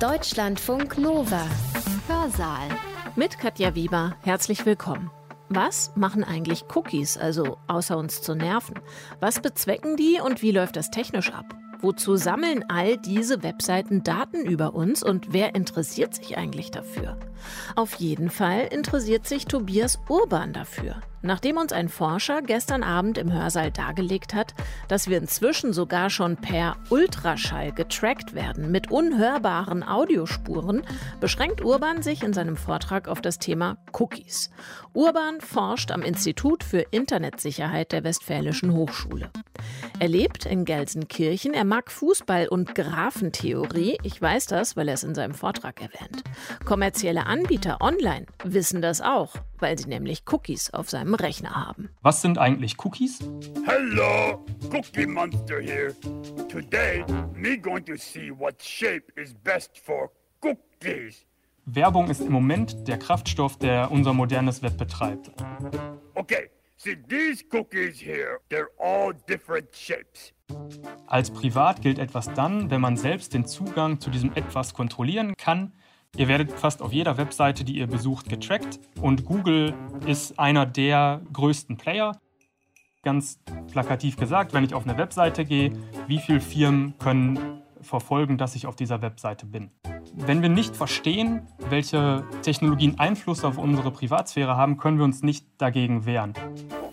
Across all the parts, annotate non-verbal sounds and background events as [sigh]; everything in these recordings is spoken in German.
Deutschlandfunk Nova. Hörsaal. Mit Katja Weber. Herzlich willkommen. Was machen eigentlich Cookies, also außer uns zu nerven? Was bezwecken die und wie läuft das technisch ab? Wozu sammeln all diese Webseiten Daten über uns und wer interessiert sich eigentlich dafür? Auf jeden Fall interessiert sich Tobias Urban dafür. Nachdem uns ein Forscher gestern Abend im Hörsaal dargelegt hat, dass wir inzwischen sogar schon per Ultraschall getrackt werden mit unhörbaren Audiospuren, beschränkt Urban sich in seinem Vortrag auf das Thema Cookies. Urban forscht am Institut für Internetsicherheit der Westfälischen Hochschule. Er lebt in Gelsenkirchen, er mag Fußball und Graphentheorie. Ich weiß das, weil er es in seinem Vortrag erwähnt. Kommerzielle Anbieter online wissen das auch, weil sie nämlich Cookies auf seinem Rechner haben. Was sind eigentlich Cookies? Hello, Cookie Monster here. Today, me going to see what shape is best for cookies. Werbung ist im Moment der Kraftstoff, der unser modernes Web betreibt. Okay, see these cookies here, they're all different shapes. Als privat gilt etwas dann, wenn man selbst den Zugang zu diesem etwas kontrollieren kann, Ihr werdet fast auf jeder Webseite, die ihr besucht, getrackt und Google ist einer der größten Player. Ganz plakativ gesagt, wenn ich auf eine Webseite gehe, wie viele Firmen können verfolgen, dass ich auf dieser Webseite bin. Wenn wir nicht verstehen, welche Technologien Einfluss auf unsere Privatsphäre haben, können wir uns nicht dagegen wehren.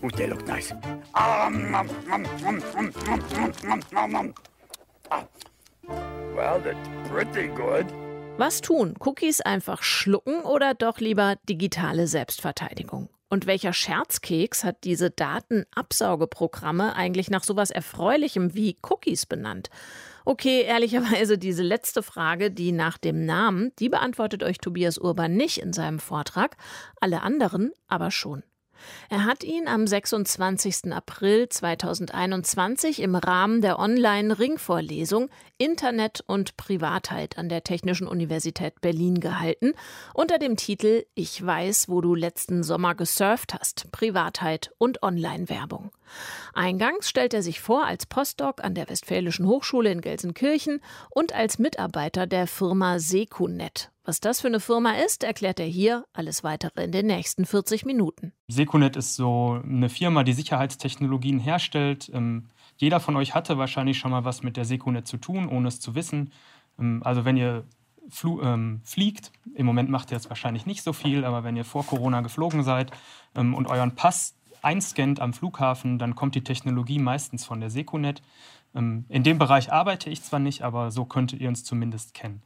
Oh, they look nice. Well, that's pretty good. Was tun? Cookies einfach schlucken oder doch lieber digitale Selbstverteidigung? Und welcher Scherzkeks hat diese Datenabsaugeprogramme eigentlich nach sowas Erfreulichem wie Cookies benannt? Okay, ehrlicherweise diese letzte Frage, die nach dem Namen, die beantwortet euch Tobias Urban nicht in seinem Vortrag, alle anderen aber schon. Er hat ihn am 26. April 2021 im Rahmen der Online-Ringvorlesung Internet und Privatheit an der Technischen Universität Berlin gehalten, unter dem Titel Ich weiß, wo du letzten Sommer gesurft hast, Privatheit und Online-Werbung. Eingangs stellt er sich vor als Postdoc an der Westfälischen Hochschule in Gelsenkirchen und als Mitarbeiter der Firma Sekunet. Was das für eine Firma ist, erklärt er hier. Alles weitere in den nächsten 40 Minuten. Sekunet ist so eine Firma, die Sicherheitstechnologien herstellt. Ähm, jeder von euch hatte wahrscheinlich schon mal was mit der Sekunet zu tun, ohne es zu wissen. Ähm, also wenn ihr ähm, fliegt, im Moment macht ihr es wahrscheinlich nicht so viel, aber wenn ihr vor Corona geflogen seid und euren Pass einscannt am Flughafen, dann kommt die Technologie meistens von der Sekunet. Ähm, in dem Bereich arbeite ich zwar nicht, aber so könntet ihr uns zumindest kennen.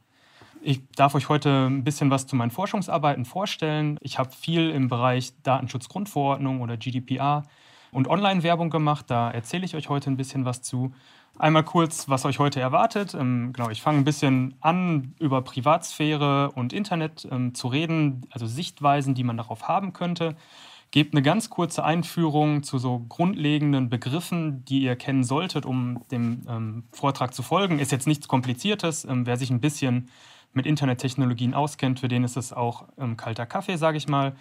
Ich darf euch heute ein bisschen was zu meinen Forschungsarbeiten vorstellen. Ich habe viel im Bereich Datenschutzgrundverordnung oder GDPR und Online-Werbung gemacht. Da erzähle ich euch heute ein bisschen was zu. Einmal kurz, was euch heute erwartet. Ähm, genau, ich fange ein bisschen an, über Privatsphäre und Internet ähm, zu reden, also Sichtweisen, die man darauf haben könnte. Gebt eine ganz kurze Einführung zu so grundlegenden Begriffen, die ihr kennen solltet, um dem ähm, Vortrag zu folgen. Ist jetzt nichts Kompliziertes. Ähm, wer sich ein bisschen mit Internettechnologien auskennt, für den ist es auch ähm, kalter Kaffee, sage ich mal.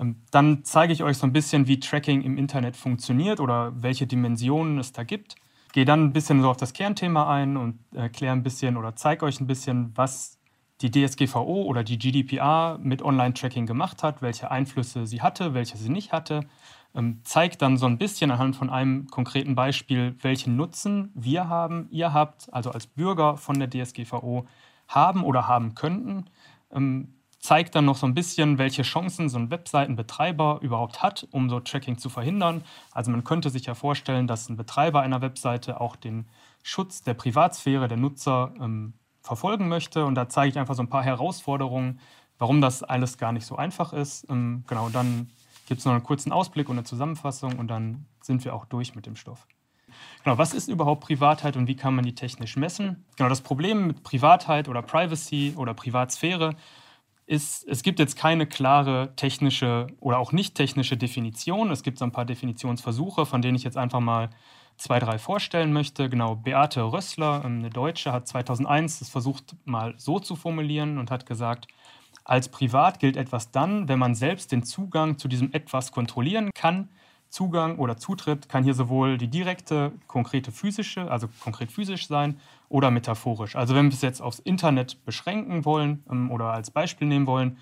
Ähm, dann zeige ich euch so ein bisschen, wie Tracking im Internet funktioniert oder welche Dimensionen es da gibt. Gehe dann ein bisschen so auf das Kernthema ein und erkläre ein bisschen oder zeige euch ein bisschen, was die DSGVO oder die GDPR mit Online-Tracking gemacht hat, welche Einflüsse sie hatte, welche sie nicht hatte. Ähm, zeigt dann so ein bisschen anhand von einem konkreten Beispiel, welchen Nutzen wir haben, ihr habt, also als Bürger von der DSGVO, haben oder haben könnten. Ähm, zeigt dann noch so ein bisschen, welche Chancen so ein Webseitenbetreiber überhaupt hat, um so Tracking zu verhindern. Also man könnte sich ja vorstellen, dass ein Betreiber einer Webseite auch den Schutz der Privatsphäre der Nutzer ähm, verfolgen möchte. Und da zeige ich einfach so ein paar Herausforderungen, warum das alles gar nicht so einfach ist. Ähm, genau, dann gibt es noch einen kurzen Ausblick und eine Zusammenfassung und dann sind wir auch durch mit dem Stoff. Genau, was ist überhaupt Privatheit und wie kann man die technisch messen? Genau, das Problem mit Privatheit oder Privacy oder Privatsphäre ist, es gibt jetzt keine klare technische oder auch nicht technische Definition. Es gibt so ein paar Definitionsversuche, von denen ich jetzt einfach mal zwei, drei vorstellen möchte. Genau, Beate Rössler, ähm, eine Deutsche, hat 2001 das versucht mal so zu formulieren und hat gesagt, als privat gilt etwas dann, wenn man selbst den Zugang zu diesem etwas kontrollieren kann, Zugang oder Zutritt kann hier sowohl die direkte, konkrete physische, also konkret physisch sein, oder metaphorisch. Also wenn wir es jetzt aufs Internet beschränken wollen ähm, oder als Beispiel nehmen wollen,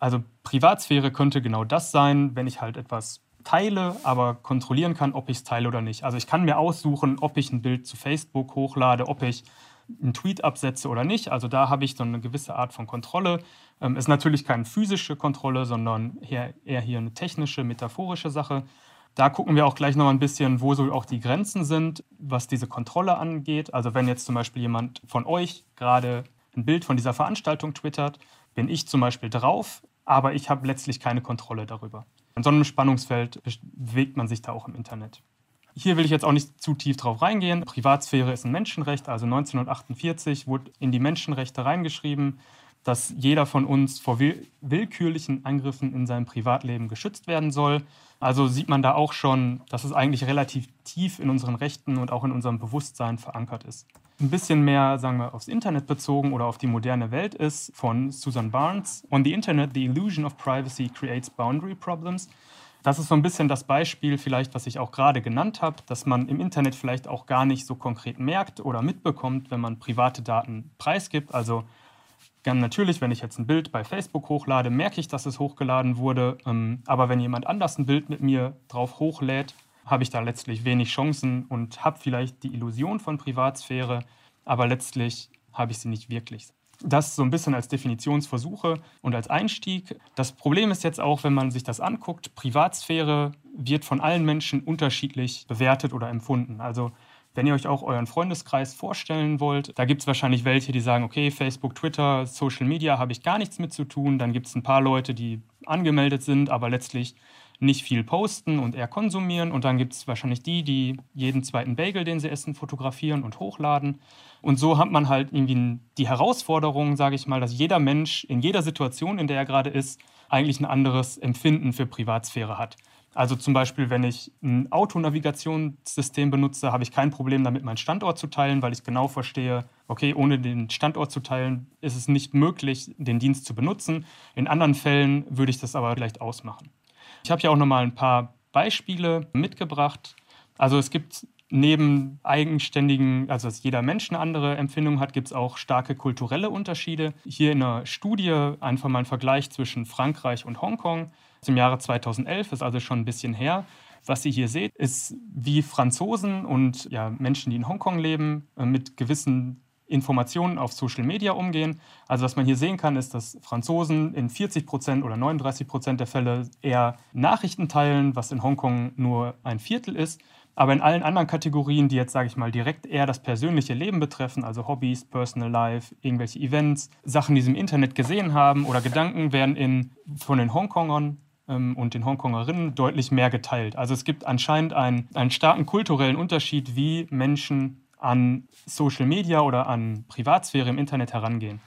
also Privatsphäre könnte genau das sein, wenn ich halt etwas teile, aber kontrollieren kann, ob ich es teile oder nicht. Also ich kann mir aussuchen, ob ich ein Bild zu Facebook hochlade, ob ich einen Tweet absetze oder nicht. Also da habe ich so eine gewisse Art von Kontrolle. Ähm, ist natürlich keine physische Kontrolle, sondern eher, eher hier eine technische, metaphorische Sache. Da gucken wir auch gleich noch ein bisschen, wo so auch die Grenzen sind, was diese Kontrolle angeht. Also wenn jetzt zum Beispiel jemand von euch gerade ein Bild von dieser Veranstaltung twittert, bin ich zum Beispiel drauf, aber ich habe letztlich keine Kontrolle darüber. In so einem Spannungsfeld bewegt man sich da auch im Internet. Hier will ich jetzt auch nicht zu tief drauf reingehen. Privatsphäre ist ein Menschenrecht. Also 1948 wurde in die Menschenrechte reingeschrieben, dass jeder von uns vor willkürlichen Angriffen in seinem Privatleben geschützt werden soll. Also sieht man da auch schon, dass es eigentlich relativ tief in unseren Rechten und auch in unserem Bewusstsein verankert ist. Ein bisschen mehr, sagen wir, aufs Internet bezogen oder auf die moderne Welt ist von Susan Barnes. On the Internet, the illusion of privacy creates boundary problems. Das ist so ein bisschen das Beispiel vielleicht, was ich auch gerade genannt habe, dass man im Internet vielleicht auch gar nicht so konkret merkt oder mitbekommt, wenn man private Daten preisgibt. Also Ganz natürlich, wenn ich jetzt ein Bild bei Facebook hochlade, merke ich, dass es hochgeladen wurde. Ähm, aber wenn jemand anders ein Bild mit mir drauf hochlädt, habe ich da letztlich wenig Chancen und habe vielleicht die Illusion von Privatsphäre, aber letztlich habe ich sie nicht wirklich. Das so ein bisschen als Definitionsversuche und als Einstieg. Das Problem ist jetzt auch, wenn man sich das anguckt, Privatsphäre wird von allen Menschen unterschiedlich bewertet oder empfunden. Also wenn ihr euch auch euren Freundeskreis vorstellen wollt, da gibt es wahrscheinlich welche, die sagen, okay, Facebook, Twitter, Social Media habe ich gar nichts mit zu tun. Dann gibt es ein paar Leute, die angemeldet sind, aber letztlich nicht viel posten und eher konsumieren. Und dann gibt es wahrscheinlich die, die jeden zweiten Bagel, den sie essen, fotografieren und hochladen. Und so hat man halt irgendwie die Herausforderung, sage ich mal, dass jeder Mensch in jeder Situation, in der er gerade ist, eigentlich ein anderes Empfinden für Privatsphäre hat. Also zum Beispiel, wenn ich ein Autonavigationssystem benutze, habe ich kein Problem damit, meinen Standort zu teilen, weil ich genau verstehe, okay, ohne den Standort zu teilen, ist es nicht möglich, den Dienst zu benutzen. In anderen Fällen würde ich das aber vielleicht ausmachen. Ich habe hier auch nochmal ein paar Beispiele mitgebracht. Also es gibt neben eigenständigen, also dass jeder Mensch eine andere Empfindung hat, gibt es auch starke kulturelle Unterschiede. Hier in einer Studie einfach mal ein Vergleich zwischen Frankreich und Hongkong im Jahre 2011, ist also schon ein bisschen her. Was ihr hier seht, ist, wie Franzosen und ja, Menschen, die in Hongkong leben, äh, mit gewissen Informationen auf Social Media umgehen. Also was man hier sehen kann, ist, dass Franzosen in 40 Prozent oder 39 Prozent der Fälle eher Nachrichten teilen, was in Hongkong nur ein Viertel ist. Aber in allen anderen Kategorien, die jetzt, sage ich mal, direkt eher das persönliche Leben betreffen, also Hobbys, Personal Life, irgendwelche Events, Sachen, die sie im Internet gesehen haben oder Gedanken, werden in, von den Hongkongern und den Hongkongerinnen deutlich mehr geteilt. Also es gibt anscheinend einen, einen starken kulturellen Unterschied, wie Menschen an Social Media oder an Privatsphäre im Internet herangehen.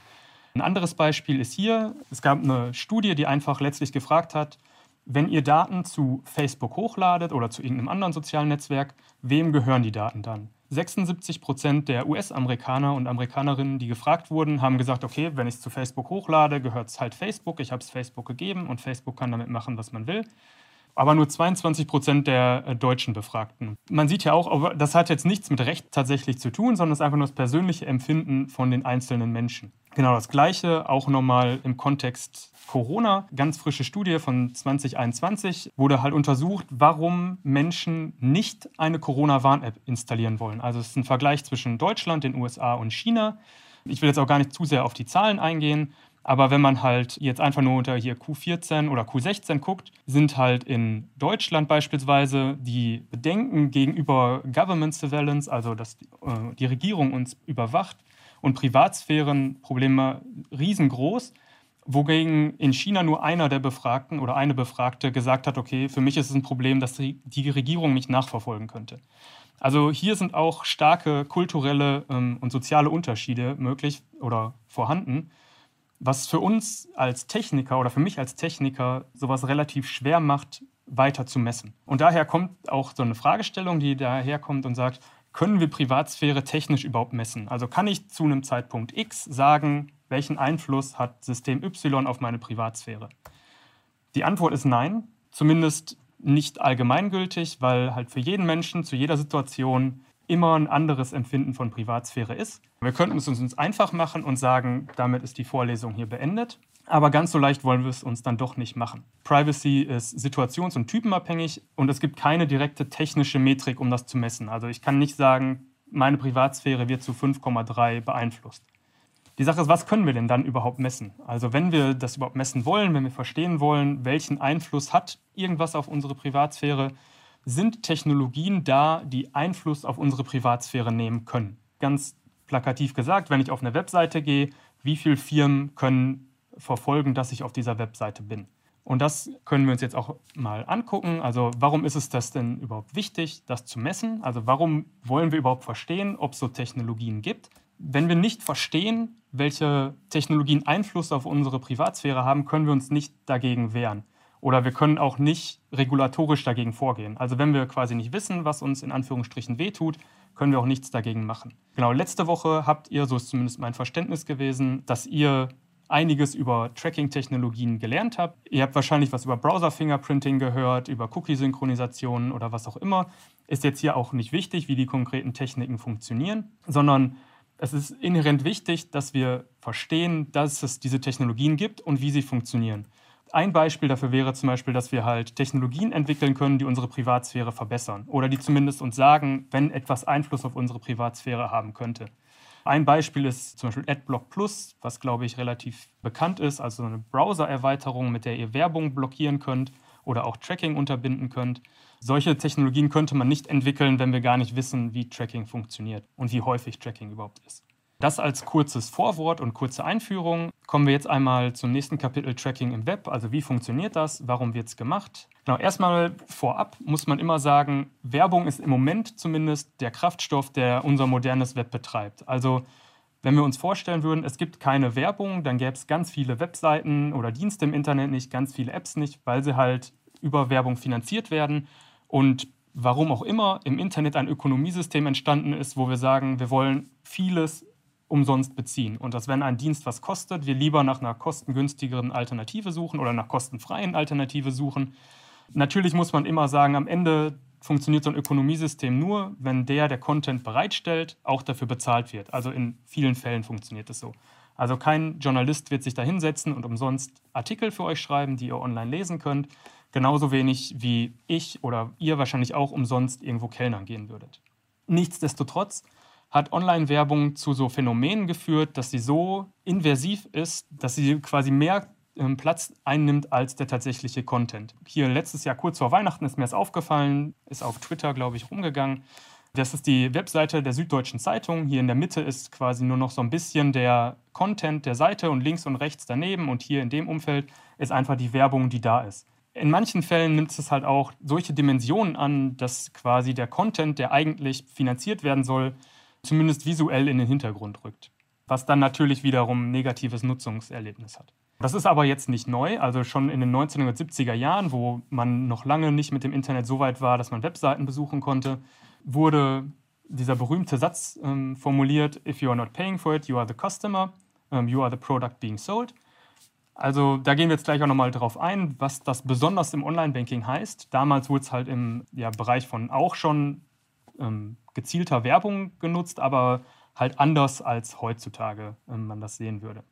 Ein anderes Beispiel ist hier, es gab eine Studie, die einfach letztlich gefragt hat, wenn ihr Daten zu Facebook hochladet oder zu irgendeinem anderen sozialen Netzwerk, wem gehören die Daten dann? 76 Prozent der US-Amerikaner und Amerikanerinnen, die gefragt wurden, haben gesagt, okay, wenn ich es zu Facebook hochlade, gehört es halt Facebook. Ich habe es Facebook gegeben und Facebook kann damit machen, was man will. Aber nur 22 Prozent der äh, deutschen Befragten. Man sieht ja auch, das hat jetzt nichts mit Recht tatsächlich zu tun, sondern es ist einfach nur das persönliche Empfinden von den einzelnen Menschen. Genau das Gleiche, auch nochmal im Kontext Corona. Ganz frische Studie von 2021 wurde halt untersucht, warum Menschen nicht eine Corona-Warn-App installieren wollen. Also es ist ein Vergleich zwischen Deutschland, den USA und China. Ich will jetzt auch gar nicht zu sehr auf die Zahlen eingehen, aber wenn man halt jetzt einfach nur unter hier Q14 oder Q16 guckt, sind halt in Deutschland beispielsweise die Bedenken gegenüber Government Surveillance, also dass äh, die Regierung uns überwacht, und Privatsphärenprobleme riesengroß. Wogegen in China nur einer der Befragten oder eine Befragte gesagt hat, okay, für mich ist es ein Problem, dass die Regierung mich nachverfolgen könnte. Also hier sind auch starke kulturelle ähm, und soziale Unterschiede möglich oder vorhanden, was für uns als Techniker oder für mich als Techniker sowas relativ schwer macht, weiter zu messen. Und daher kommt auch so eine Fragestellung, die daherkommt und sagt, können wir Privatsphäre technisch überhaupt messen? Also kann ich zu einem Zeitpunkt X sagen, welchen Einfluss hat System Y auf meine Privatsphäre? Die Antwort ist nein. Zumindest nicht allgemeingültig, weil halt für jeden Menschen zu jeder Situation immer ein anderes Empfinden von Privatsphäre ist. Wir könnten es uns einfach machen und sagen, damit ist die Vorlesung hier beendet. Aber ganz so leicht wollen wir es uns dann doch nicht machen. Privacy ist situations- und typenabhängig und es gibt keine direkte technische Metrik, um das zu messen. Also ich kann nicht sagen, meine Privatsphäre wird zu 5,3 beeinflusst. Die Sache ist, was können wir denn dann überhaupt messen? Also wenn wir das überhaupt messen wollen, wenn wir verstehen wollen, welchen Einfluss hat irgendwas auf unsere Privatsphäre, sind Technologien da, die Einfluss auf unsere Privatsphäre nehmen können. Ganz plakativ gesagt, wenn ich auf eine Webseite gehe, wie viele Firmen können verfolgen, dass ich auf dieser Webseite bin? Und das können wir uns jetzt auch mal angucken. Also warum ist es das denn überhaupt wichtig, das zu messen? Also warum wollen wir überhaupt verstehen, ob es so Technologien gibt? Wenn wir nicht verstehen, welche Technologien Einfluss auf unsere Privatsphäre haben, können wir uns nicht dagegen wehren. Oder wir können auch nicht regulatorisch dagegen vorgehen. Also wenn wir quasi nicht wissen, was uns in Anführungsstrichen wehtut, können wir auch nichts dagegen machen. Genau, letzte Woche habt ihr, so ist zumindest mein Verständnis gewesen, dass ihr einiges über Tracking-Technologien gelernt habt. Ihr habt wahrscheinlich was über Browser-Fingerprinting gehört, über Cookie-Synchronisationen oder was auch immer. Ist jetzt hier auch nicht wichtig, wie die konkreten Techniken funktionieren, sondern es ist inhärent wichtig, dass wir verstehen, dass es diese Technologien gibt und wie sie funktionieren. Ein Beispiel dafür wäre zum Beispiel, dass wir halt Technologien entwickeln können, die unsere Privatsphäre verbessern oder die zumindest uns sagen, wenn etwas Einfluss auf unsere Privatsphäre haben könnte. Ein Beispiel ist zum Beispiel AdBlock Plus, was glaube ich relativ bekannt ist, also eine Browser-Erweiterung, mit der ihr Werbung blockieren könnt oder auch Tracking unterbinden könnt. Solche Technologien könnte man nicht entwickeln, wenn wir gar nicht wissen, wie Tracking funktioniert und wie häufig Tracking überhaupt ist. Das als kurzes Vorwort und kurze Einführung. Kommen wir jetzt einmal zum nächsten Kapitel Tracking im Web. Also wie funktioniert das? Warum wird es gemacht? Genau, erstmal vorab muss man immer sagen, Werbung ist im Moment zumindest der Kraftstoff, der unser modernes Web betreibt. Also wenn wir uns vorstellen würden, es gibt keine Werbung, dann gäbe es ganz viele Webseiten oder Dienste im Internet nicht, ganz viele Apps nicht, weil sie halt über Werbung finanziert werden. Und warum auch immer im Internet ein Ökonomiesystem entstanden ist, wo wir sagen, wir wollen vieles umsonst beziehen. Und dass, wenn ein Dienst was kostet, wir lieber nach einer kostengünstigeren Alternative suchen oder nach kostenfreien Alternative suchen. Natürlich muss man immer sagen, am Ende funktioniert so ein Ökonomiesystem nur, wenn der, der Content bereitstellt, auch dafür bezahlt wird. Also in vielen Fällen funktioniert es so. Also kein Journalist wird sich da hinsetzen und umsonst Artikel für euch schreiben, die ihr online lesen könnt. Genauso wenig wie ich oder ihr wahrscheinlich auch umsonst irgendwo Kellnern gehen würdet. Nichtsdestotrotz hat Online-Werbung zu so Phänomenen geführt, dass sie so inversiv ist, dass sie quasi mehr ähm, Platz einnimmt als der tatsächliche Content. Hier letztes Jahr kurz vor Weihnachten ist mir das aufgefallen, ist auf Twitter, glaube ich, rumgegangen. Das ist die Webseite der Süddeutschen Zeitung. Hier in der Mitte ist quasi nur noch so ein bisschen der Content der Seite und links und rechts daneben. Und hier in dem Umfeld ist einfach die Werbung, die da ist. In manchen Fällen nimmt es halt auch solche Dimensionen an, dass quasi der Content, der eigentlich finanziert werden soll, zumindest visuell in den Hintergrund rückt, was dann natürlich wiederum negatives Nutzungserlebnis hat. Das ist aber jetzt nicht neu, also schon in den 1970er Jahren, wo man noch lange nicht mit dem Internet so weit war, dass man Webseiten besuchen konnte, wurde dieser berühmte Satz ähm, formuliert, if you are not paying for it, you are the customer, um, you are the product being sold. Also da gehen wir jetzt gleich auch nochmal drauf ein, was das besonders im Online-Banking heißt. Damals wurde es halt im ja, Bereich von auch schon ähm, gezielter Werbung genutzt, aber halt anders als heutzutage ähm, man das sehen würde.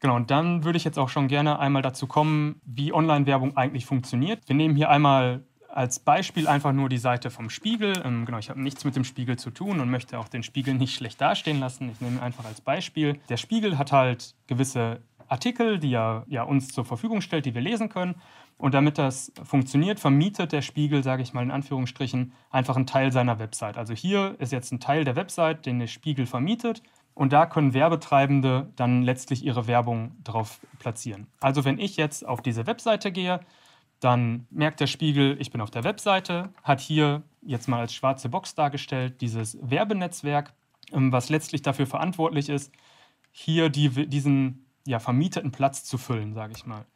Genau, und dann würde ich jetzt auch schon gerne einmal dazu kommen, wie Online-Werbung eigentlich funktioniert. Wir nehmen hier einmal als Beispiel einfach nur die Seite vom Spiegel. Ähm, genau, ich habe nichts mit dem Spiegel zu tun und möchte auch den Spiegel [laughs] nicht schlecht dastehen lassen. Ich nehme einfach als Beispiel. Der Spiegel hat halt gewisse Artikel, die er ja, uns zur Verfügung stellt, die wir lesen können. Und damit das funktioniert, vermietet der Spiegel, sage ich mal in Anführungsstrichen, einfach einen Teil seiner Website. Also hier ist jetzt ein Teil der Website, den der Spiegel vermietet. Und da können Werbetreibende dann letztlich ihre Werbung drauf platzieren. Also wenn ich jetzt auf diese Webseite gehe, dann merkt der Spiegel, ich bin auf der Webseite, hat hier jetzt mal als schwarze Box dargestellt dieses Werbenetzwerk, ähm, was letztlich dafür verantwortlich ist, hier die, diesen ja, vermieteten Platz zu füllen, sage ich mal.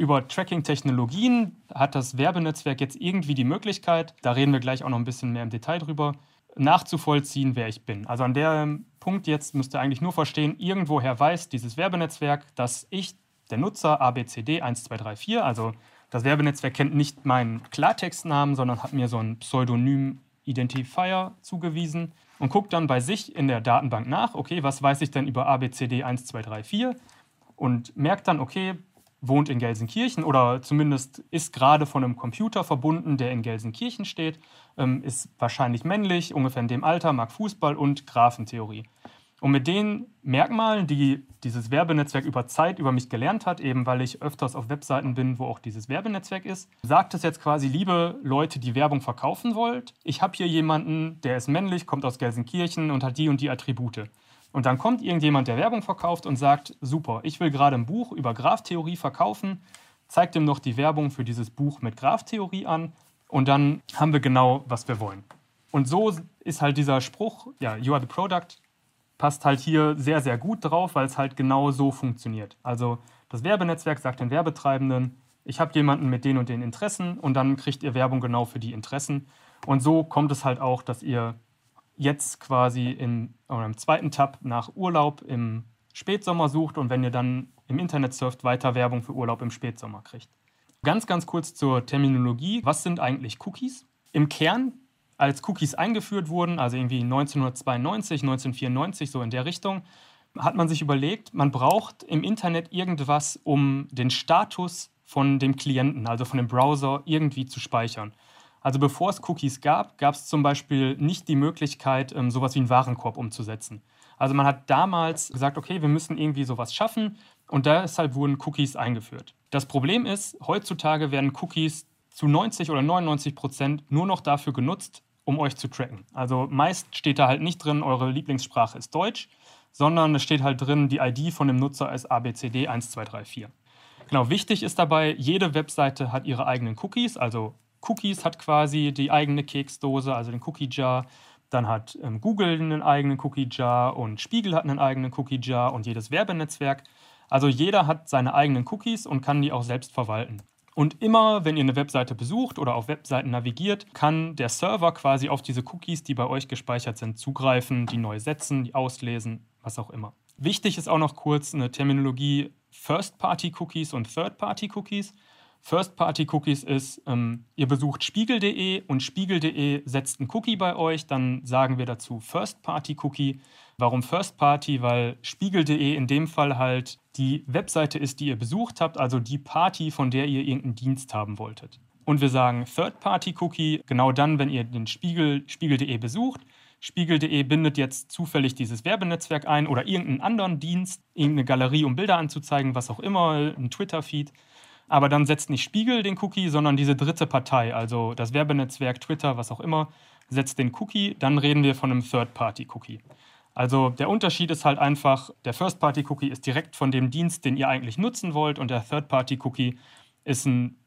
Über Tracking-Technologien hat das Werbenetzwerk jetzt irgendwie die Möglichkeit, da reden wir gleich auch noch ein bisschen mehr im Detail drüber, nachzuvollziehen, wer ich bin. Also an dem Punkt jetzt müsst ihr eigentlich nur verstehen, irgendwoher weiß dieses Werbenetzwerk, dass ich, der Nutzer ABCD 1234, also Das Werbenetzwerk kennt nicht meinen Klartextnamen, sondern hat mir so einen Pseudonym-Identifier zugewiesen und guckt dann bei sich in der Datenbank nach, okay, was weiß ich denn über ABCD 1234 und merkt dann, okay, wohnt in Gelsenkirchen oder zumindest ist gerade von einem Computer verbunden, der in Gelsenkirchen steht, ähm, ist wahrscheinlich männlich, ungefähr in dem Alter, mag Fußball und Graphentheorie. Und mit den Merkmalen, die dieses Werbenetzwerk über Zeit über mich gelernt hat, eben weil ich öfters auf Webseiten bin, wo auch dieses Werbenetzwerk ist, sagt es jetzt quasi, liebe Leute, die Werbung verkaufen wollt, ich habe hier jemanden, der ist männlich, kommt aus Gelsenkirchen und hat die und die Attribute. Und dann kommt irgendjemand, der Werbung verkauft und sagt, super, ich will gerade ein Buch über Graph-Theorie verkaufen, zeigt ihm noch die Werbung für dieses Buch mit Graph-Theorie an und dann haben wir genau, was wir wollen. Und so ist halt dieser Spruch, ja, you are the product, passt halt hier sehr, sehr gut drauf, weil es halt genau so funktioniert. Also das Werbenetzwerk sagt den Werbetreibenden, ich habe jemanden mit den und den Interessen und dann kriegt ihr Werbung genau für die Interessen. Und so kommt es halt auch, dass ihr jetzt quasi in eurem zweiten Tab nach Urlaub im Spätsommer sucht und wenn ihr dann im Internet surft, weiter Werbung für Urlaub im Spätsommer kriegt. Ganz, ganz kurz zur Terminologie. Was sind eigentlich Cookies? Im Kern als Cookies eingeführt wurden, also irgendwie 1992, 1994, so in der Richtung, hat man sich überlegt, man braucht im Internet irgendwas, um den Status von dem Klienten, also von dem Browser, irgendwie zu speichern. Also bevor es Cookies gab, gab es zum Beispiel nicht die Möglichkeit, ähm, sowas wie einen Warenkorb umzusetzen. Also man hat damals gesagt, okay, wir müssen irgendwie sowas schaffen und deshalb wurden Cookies eingeführt. Das Problem ist, heutzutage werden Cookies zu 90 oder 99 Prozent nur noch dafür genutzt, um euch zu tracken. Also meist steht da halt nicht drin, eure Lieblingssprache ist Deutsch, sondern es steht halt drin, die ID von dem Nutzer ist ABCD 1234. Genau, wichtig ist dabei, jede Webseite hat ihre eigenen Cookies, also Cookies hat quasi die eigene Keksdose, also den Cookie Jar. Dann hat ähm, Google einen eigenen Cookie Jar und Spiegel hat einen eigenen Cookie Jar und jedes Werbenetzwerk. Also jeder hat seine eigenen Cookies und kann die auch selbst verwalten. Und immer, wenn ihr eine Webseite besucht oder auf Webseiten navigiert, kann der Server quasi auf diese Cookies, die bei euch gespeichert sind, zugreifen, die neu setzen, die auslesen, was auch immer. Wichtig ist auch noch kurz eine Terminologie First-Party-Cookies und Third-Party-Cookies. First-Party-Cookies ist, ähm, ihr besucht spiegel.de und spiegel.de setzt einen Cookie bei euch, dann sagen wir dazu First-Party-Cookie. Warum First-Party? Weil spiegel.de in dem Fall halt die Webseite ist, die ihr besucht habt, also die Party, von der ihr irgendeinen Dienst haben wolltet. Und wir sagen Third-Party-Cookie genau dann, wenn ihr den Spiegel, spiegel.de besucht. Spiegel.de bindet jetzt zufällig dieses Werbenetzwerk ein oder irgendeinen anderen Dienst, irgendeine Galerie, um Bilder anzuzeigen, was auch immer, ein Twitter-Feed. Aber dann setzt nicht Spiegel den Cookie, sondern diese dritte Partei, also das Werbenetzwerk, Twitter, was auch immer, setzt den Cookie. Dann reden wir von einem Third-Party-Cookie. Also der Unterschied ist halt einfach, der First-Party-Cookie ist direkt von dem Dienst, den ihr eigentlich nutzen wollt, und der Third-Party-Cookie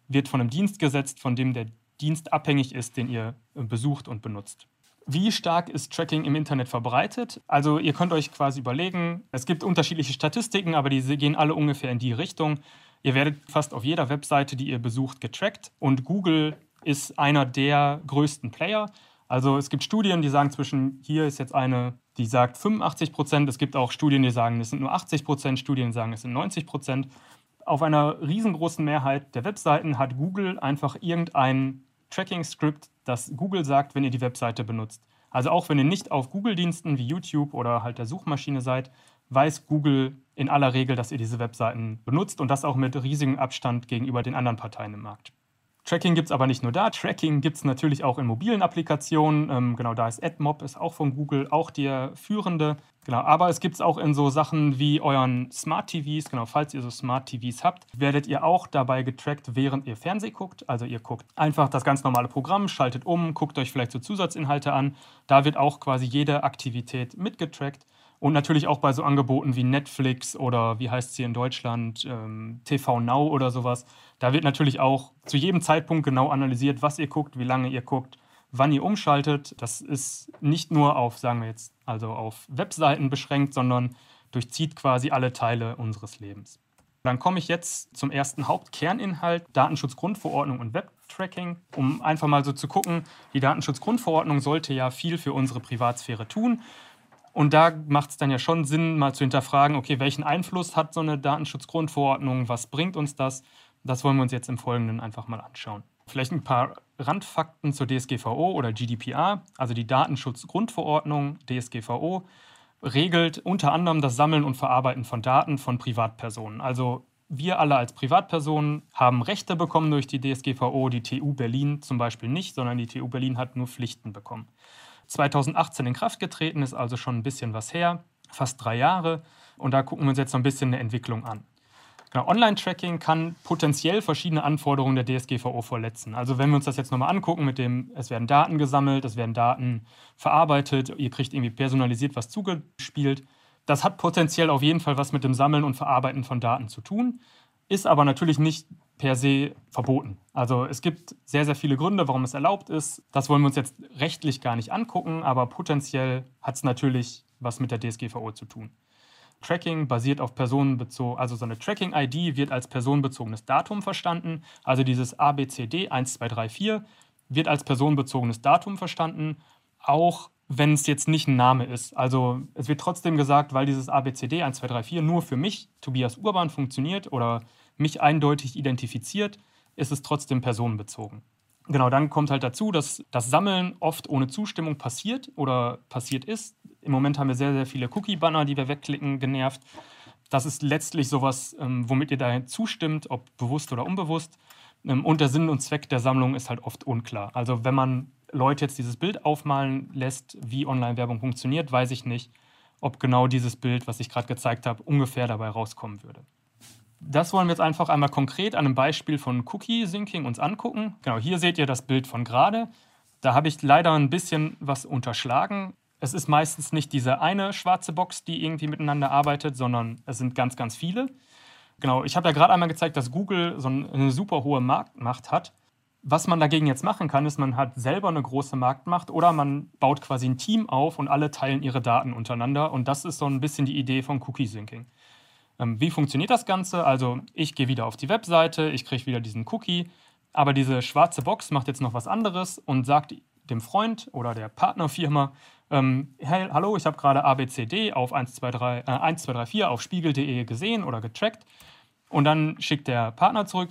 wird von einem Dienst gesetzt, von dem der Dienst abhängig ist, den ihr äh, besucht und benutzt. Wie stark ist Tracking im Internet verbreitet? Also ihr könnt euch quasi überlegen, es gibt unterschiedliche Statistiken, aber die gehen alle ungefähr in die Richtung. Ihr werdet fast auf jeder Webseite, die ihr besucht, getrackt und Google ist einer der größten Player. Also es gibt Studien, die sagen zwischen, hier ist jetzt eine, die sagt 85 Prozent, es gibt auch Studien, die sagen, es sind nur 80 Prozent, Studien sagen, es sind 90 Prozent. Auf einer riesengroßen Mehrheit der Webseiten hat Google einfach irgendein Tracking-Script, das Google sagt, wenn ihr die Webseite benutzt. Also auch wenn ihr nicht auf Google-Diensten wie YouTube oder halt der Suchmaschine seid, weiß Google in aller Regel, dass ihr diese Webseiten benutzt und das auch mit riesigem Abstand gegenüber den anderen Parteien im Markt. Tracking gibt es aber nicht nur da, Tracking gibt es natürlich auch in mobilen Applikationen. Ähm, genau, da ist AdMob, ist auch von Google, auch der führende. Genau, aber es gibt es auch in so Sachen wie euren Smart TVs. Genau, falls ihr so Smart TVs habt, werdet ihr auch dabei getrackt, während ihr Fernseh guckt. Also ihr guckt einfach das ganz normale Programm, schaltet um, guckt euch vielleicht so Zusatzinhalte an. Da wird auch quasi jede Aktivität mitgetrackt. Und natürlich auch bei so Angeboten wie Netflix oder wie heißt es hier in Deutschland, ähm, TV Now oder sowas. Da wird natürlich auch zu jedem Zeitpunkt genau analysiert, was ihr guckt, wie lange ihr guckt, wann ihr umschaltet. Das ist nicht nur auf, sagen wir jetzt, also auf Webseiten beschränkt, sondern durchzieht quasi alle Teile unseres Lebens. Dann komme ich jetzt zum ersten Hauptkerninhalt, Datenschutzgrundverordnung und Webtracking, um einfach mal so zu gucken, die Datenschutzgrundverordnung sollte ja viel für unsere Privatsphäre tun. Und da macht es dann ja schon Sinn, mal zu hinterfragen, okay, welchen Einfluss hat so eine Datenschutzgrundverordnung, was bringt uns das? Das wollen wir uns jetzt im Folgenden einfach mal anschauen. Vielleicht ein paar Randfakten zur DSGVO oder GDPR, also die Datenschutzgrundverordnung DSGVO, regelt unter anderem das Sammeln und Verarbeiten von Daten von Privatpersonen. Also wir alle als Privatpersonen haben Rechte bekommen durch die DSGVO, die TU Berlin zum Beispiel nicht, sondern die TU Berlin hat nur Pflichten bekommen. 2018 in Kraft getreten ist also schon ein bisschen was her, fast drei Jahre. Und da gucken wir uns jetzt noch ein bisschen eine Entwicklung an. Genau, Online-Tracking kann potenziell verschiedene Anforderungen der DSGVO verletzen. Also wenn wir uns das jetzt nochmal angucken mit dem, es werden Daten gesammelt, es werden Daten verarbeitet, ihr kriegt irgendwie personalisiert was zugespielt. Das hat potenziell auf jeden Fall was mit dem Sammeln und Verarbeiten von Daten zu tun, ist aber natürlich nicht per se verboten. Also es gibt sehr, sehr viele Gründe, warum es erlaubt ist. Das wollen wir uns jetzt rechtlich gar nicht angucken, aber potenziell hat es natürlich was mit der DSGVO zu tun. Tracking basiert auf personenbezogen, also so eine Tracking-ID wird als personenbezogenes Datum verstanden. Also dieses ABCD 1234 wird als personenbezogenes Datum verstanden, auch wenn es jetzt nicht ein Name ist. Also es wird trotzdem gesagt, weil dieses ABCD 1234 nur für mich, Tobias Urban, funktioniert oder mich eindeutig identifiziert, ist es trotzdem personenbezogen. Genau, dann kommt halt dazu, dass das Sammeln oft ohne Zustimmung passiert oder passiert ist. Im Moment haben wir sehr, sehr viele Cookie-Banner, die wir wegklicken, genervt. Das ist letztlich sowas, ähm, womit ihr da zustimmt, ob bewusst oder unbewusst. Ähm, und der Sinn und Zweck der Sammlung ist halt oft unklar. Also wenn man Leute jetzt dieses Bild aufmalen lässt, wie Online-Werbung funktioniert, weiß ich nicht, ob genau dieses Bild, was ich gerade gezeigt habe, ungefähr dabei rauskommen würde. Das wollen wir jetzt einfach einmal konkret an einem Beispiel von Cookie-Syncing uns angucken. Genau, hier seht ihr das Bild von gerade. Da habe ich leider ein bisschen was unterschlagen. Es ist meistens nicht diese eine schwarze Box, die irgendwie miteinander arbeitet, sondern es sind ganz, ganz viele. Genau, ich habe ja gerade einmal gezeigt, dass Google so eine super hohe Marktmacht hat. Was man dagegen jetzt machen kann, ist, man hat selber eine große Marktmacht oder man baut quasi ein Team auf und alle teilen ihre Daten untereinander. Und das ist so ein bisschen die Idee von Cookie-Syncing. Ähm, wie funktioniert das Ganze? Also ich gehe wieder auf die Webseite, ich kriege wieder diesen Cookie, aber diese schwarze Box macht jetzt noch was anderes und sagt dem Freund oder der Partnerfirma, ähm, hey, hallo, ich habe gerade ABCD auf 1234 äh, 1234 auf spiegel.de gesehen oder getrackt. Und dann schickt der Partner zurück,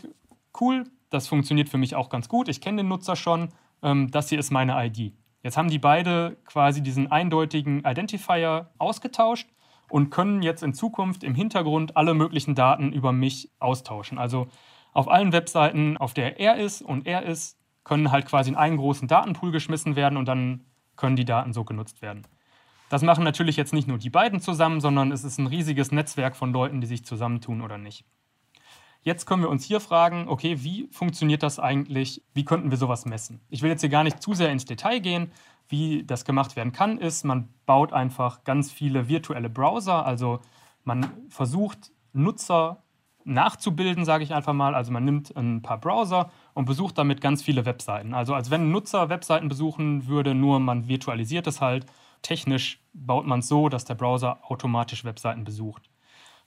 cool, das funktioniert für mich auch ganz gut, ich kenne den Nutzer schon, ähm, das hier ist meine ID. Jetzt haben die beide quasi diesen eindeutigen Identifier ausgetauscht und können jetzt in Zukunft im Hintergrund alle möglichen Daten über mich austauschen. Also auf allen Webseiten, auf der er ist und er ist, können halt quasi in einen großen Datenpool geschmissen werden und dann können die Daten so genutzt werden. Das machen natürlich jetzt nicht nur die beiden zusammen, sondern es ist ein riesiges Netzwerk von Leuten, die sich zusammentun oder nicht. Jetzt können wir uns hier fragen, okay, wie funktioniert das eigentlich? Wie könnten wir sowas messen? Ich will jetzt hier gar nicht zu sehr ins Detail gehen, wie das gemacht werden kann, ist, man baut einfach ganz viele virtuelle Browser. Also man versucht Nutzer nachzubilden, sage ich einfach mal. Also man nimmt ein paar Browser und besucht damit ganz viele Webseiten. Also als wenn ein Nutzer Webseiten besuchen würde, nur man virtualisiert es halt. Technisch baut man es so, dass der Browser automatisch Webseiten besucht.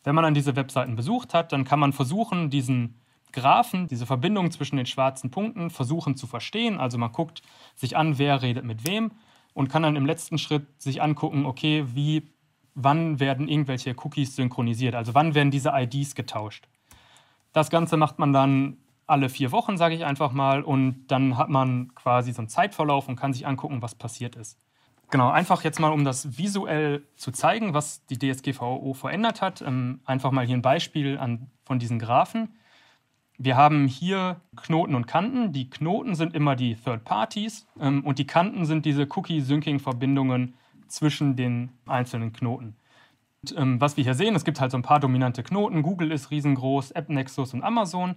Wenn man dann diese Webseiten besucht hat, dann kann man versuchen, diesen Graphen, diese Verbindung zwischen den schwarzen Punkten, versuchen zu verstehen. Also man guckt sich an, wer redet mit wem und kann dann im letzten Schritt sich angucken, okay, wie, wann werden irgendwelche Cookies synchronisiert, also wann werden diese IDs getauscht. Das Ganze macht man dann alle vier Wochen, sage ich einfach mal, und dann hat man quasi so einen Zeitverlauf und kann sich angucken, was passiert ist. Genau, einfach jetzt mal, um das visuell zu zeigen, was die DSGVO verändert hat, ähm, einfach mal hier ein Beispiel an, von diesen Graphen. Wir haben hier Knoten und Kanten. Die Knoten sind immer die Third Parties ähm, und die Kanten sind diese Cookie-Syncing-Verbindungen zwischen den einzelnen Knoten. Und, ähm, was wir hier sehen, es gibt halt so ein paar dominante Knoten. Google ist riesengroß, AppNexus und Amazon.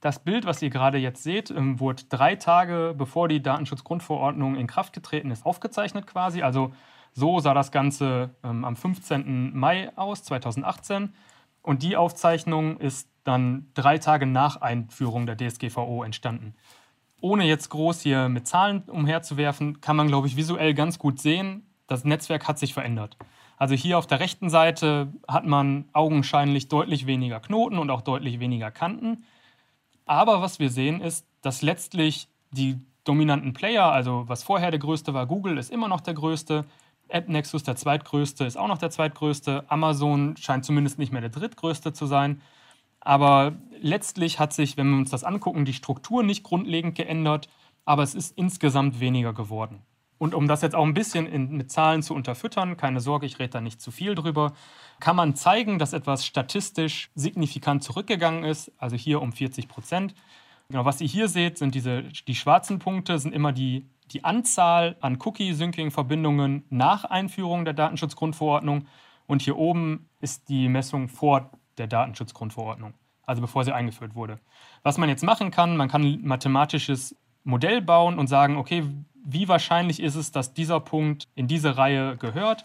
Das Bild, was ihr gerade jetzt seht, ähm, wurde drei Tage bevor die Datenschutzgrundverordnung in Kraft getreten ist, aufgezeichnet quasi. Also so sah das Ganze ähm, am 15. Mai aus, 2018. Und die Aufzeichnung ist dann drei Tage nach Einführung der DSGVO entstanden. Ohne jetzt groß hier mit Zahlen umherzuwerfen, kann man, glaube ich, visuell ganz gut sehen, das Netzwerk hat sich verändert. Also hier auf der rechten Seite hat man augenscheinlich deutlich weniger Knoten und auch deutlich weniger Kanten. Aber was wir sehen ist, dass letztlich die dominanten Player, also was vorher der größte war, Google ist immer noch der größte, AppNexus der zweitgrößte ist auch noch der zweitgrößte, Amazon scheint zumindest nicht mehr der drittgrößte zu sein. Aber letztlich hat sich, wenn wir uns das angucken, die Struktur nicht grundlegend geändert, aber es ist insgesamt weniger geworden. Und um das jetzt auch ein bisschen in, mit Zahlen zu unterfüttern, keine Sorge, ich rede da nicht zu viel drüber, kann man zeigen, dass etwas statistisch signifikant zurückgegangen ist, also hier um 40 Prozent. Genau, was ihr hier seht, sind diese, die schwarzen Punkte, sind immer die, die Anzahl an Cookie-Syncing-Verbindungen nach Einführung der Datenschutzgrundverordnung. Und hier oben ist die Messung vor der Datenschutzgrundverordnung, also bevor sie eingeführt wurde. Was man jetzt machen kann, man kann mathematisches Modell bauen und sagen, okay, wie wahrscheinlich ist es, dass dieser Punkt in diese Reihe gehört?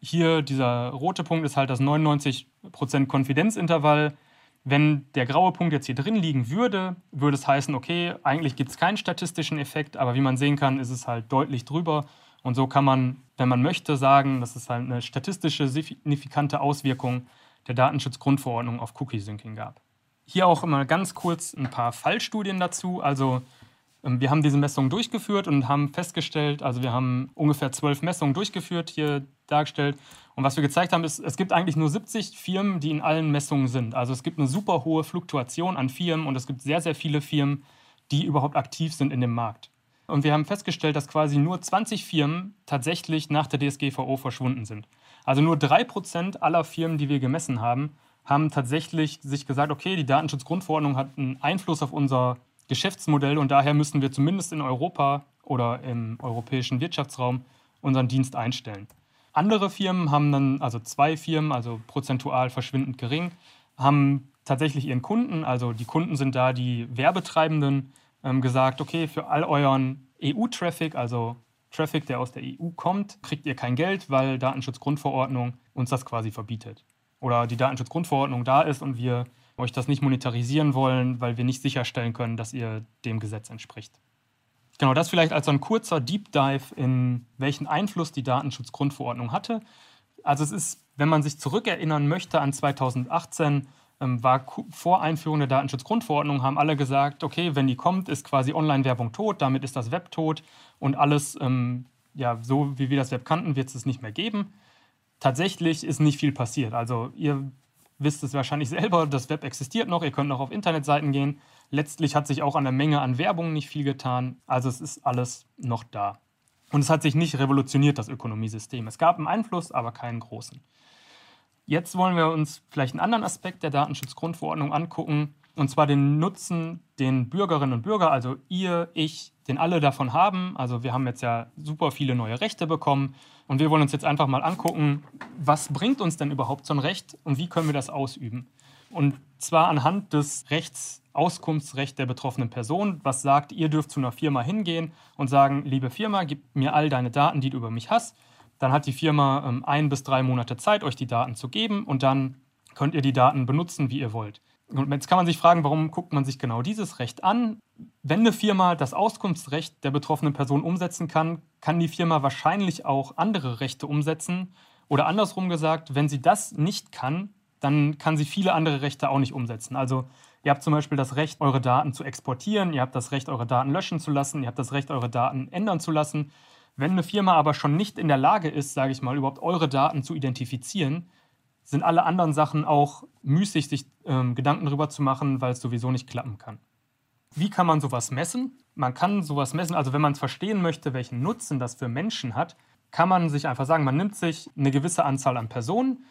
Hier dieser rote Punkt ist halt das 99% Konfidenzintervall. Wenn der graue Punkt jetzt hier drin liegen würde, würde es heißen, okay, eigentlich gibt es keinen statistischen Effekt, aber wie man sehen kann, ist es halt deutlich drüber. Und so kann man, wenn man möchte, sagen, dass es halt eine statistische, signifikante Auswirkung der Datenschutzgrundverordnung auf Cookie-Syncing gab. Hier auch immer ganz kurz ein paar Fallstudien dazu. Also wir haben diese Messungen durchgeführt und haben festgestellt, also wir haben ungefähr zwölf Messungen durchgeführt, hier dargestellt. Und was wir gezeigt haben, ist, es gibt eigentlich nur 70 Firmen, die in allen Messungen sind. Also es gibt eine super hohe Fluktuation an Firmen und es gibt sehr, sehr viele Firmen, die überhaupt aktiv sind in dem Markt. Und wir haben festgestellt, dass quasi nur 20 Firmen tatsächlich nach der DSGVO verschwunden sind. Also nur 3% aller Firmen, die wir gemessen haben, haben tatsächlich sich gesagt, okay, die Datenschutzgrundverordnung hat einen Einfluss auf unser Geschäftsmodell und daher müssen wir zumindest in Europa oder im europäischen Wirtschaftsraum unseren Dienst einstellen. Andere Firmen haben dann, also zwei Firmen, also prozentual verschwindend gering, haben tatsächlich ihren Kunden, also die Kunden sind da die Werbetreibenden, ähm, gesagt, okay, für all euren EU-Traffic, also Traffic, der aus der EU kommt, kriegt ihr kein Geld, weil Datenschutzgrundverordnung uns das quasi verbietet. Oder die Datenschutzgrundverordnung da ist und wir euch das nicht monetarisieren wollen, weil wir nicht sicherstellen können, dass ihr dem Gesetz entspricht. Genau, das vielleicht als so ein kurzer Deep Dive in welchen Einfluss die Datenschutzgrundverordnung hatte. Also es ist, wenn man sich zurückerinnern möchte an 2018, ähm, war vor Einführung der Datenschutzgrundverordnung, haben alle gesagt, okay, wenn die kommt, ist quasi Online-Werbung tot, damit ist das Web tot und alles, ähm, ja, so wie wir das Web kannten, wird es es nicht mehr geben. Tatsächlich ist nicht viel passiert. Also ihr wisst es wahrscheinlich selber, das Web existiert noch, ihr könnt noch auf Internetseiten gehen. Letztlich hat sich auch an der Menge an Werbung nicht viel getan. Also es ist alles noch da. Und es hat sich nicht revolutioniert, das Ökonomiesystem. Es gab einen Einfluss, aber keinen großen. Jetzt wollen wir uns vielleicht einen anderen Aspekt der Datenschutzgrundverordnung angucken, und zwar den Nutzen, den Bürgerinnen und Bürger, also ihr, ich, den alle davon haben. Also wir haben jetzt ja super viele neue Rechte bekommen und wir wollen uns jetzt einfach mal angucken, was bringt uns denn überhaupt so ein Recht und wie können wir das ausüben. Und zwar anhand des Rechtsauskunftsrechts der betroffenen Person, was sagt, ihr dürft zu einer Firma hingehen und sagen, liebe Firma, gib mir all deine Daten, die du über mich hast. Dann hat die Firma ähm, ein bis drei Monate Zeit, euch die Daten zu geben und dann könnt ihr die Daten benutzen, wie ihr wollt. Und jetzt kann man sich fragen, warum guckt man sich genau dieses Recht an? Wenn eine Firma das Auskunftsrecht der betroffenen Person umsetzen kann, kann die Firma wahrscheinlich auch andere Rechte umsetzen. Oder andersrum gesagt, wenn sie das nicht kann, dann kann sie viele andere Rechte auch nicht umsetzen. Also ihr habt zum Beispiel das Recht, eure Daten zu exportieren, ihr habt das Recht, eure Daten löschen zu lassen, ihr habt das Recht, eure Daten ändern zu lassen. Wenn eine Firma aber schon nicht in der Lage ist, sage ich mal, überhaupt eure Daten zu identifizieren, sind alle anderen Sachen auch müßig, sich ähm, Gedanken darüber zu machen, weil es sowieso nicht klappen kann. Wie kann man sowas messen? Man kann sowas messen, also wenn man verstehen möchte, welchen Nutzen das für Menschen hat, kann man sich einfach sagen, man nimmt sich eine gewisse Anzahl an Personen,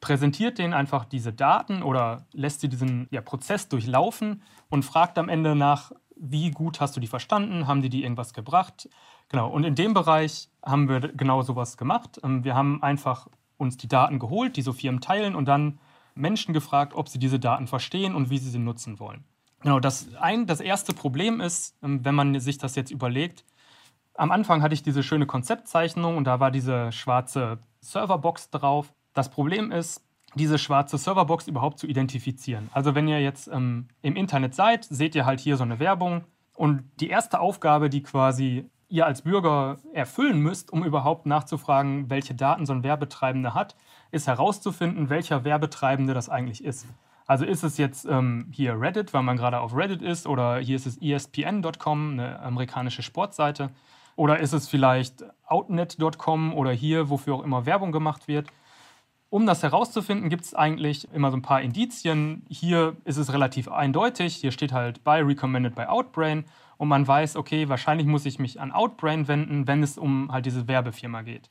präsentiert denen einfach diese Daten oder lässt sie diesen ja, Prozess durchlaufen und fragt am Ende nach, wie gut hast du die verstanden, haben die die irgendwas gebracht? Genau, und in dem Bereich haben wir genau sowas gemacht. Ähm, wir haben einfach uns die Daten geholt, die so Firmen teilen und dann Menschen gefragt, ob sie diese Daten verstehen und wie sie sie nutzen wollen. Genau, das, ein, das erste Problem ist, ähm, wenn man sich das jetzt überlegt, am Anfang hatte ich diese schöne Konzeptzeichnung und da war diese schwarze Serverbox drauf. Das Problem ist, diese schwarze Serverbox überhaupt zu identifizieren. Also wenn ihr jetzt ähm, im Internet seid, seht ihr halt hier so eine Werbung und die erste Aufgabe, die quasi ihr als Bürger erfüllen müsst, um überhaupt nachzufragen, welche Daten so ein Werbetreibender hat, ist herauszufinden, welcher Werbetreibende das eigentlich ist. Also ist es jetzt ähm, hier Reddit, weil man gerade auf Reddit ist, oder hier ist es ESPN.com, eine amerikanische Sportseite, oder ist es vielleicht Outnet.com oder hier, wofür auch immer Werbung gemacht wird. Um das herauszufinden, gibt es eigentlich immer so ein paar Indizien. Hier ist es relativ eindeutig. Hier steht halt by recommended by Outbrain und man weiß, okay, wahrscheinlich muss ich mich an Outbrain wenden, wenn es um halt diese Werbefirma geht.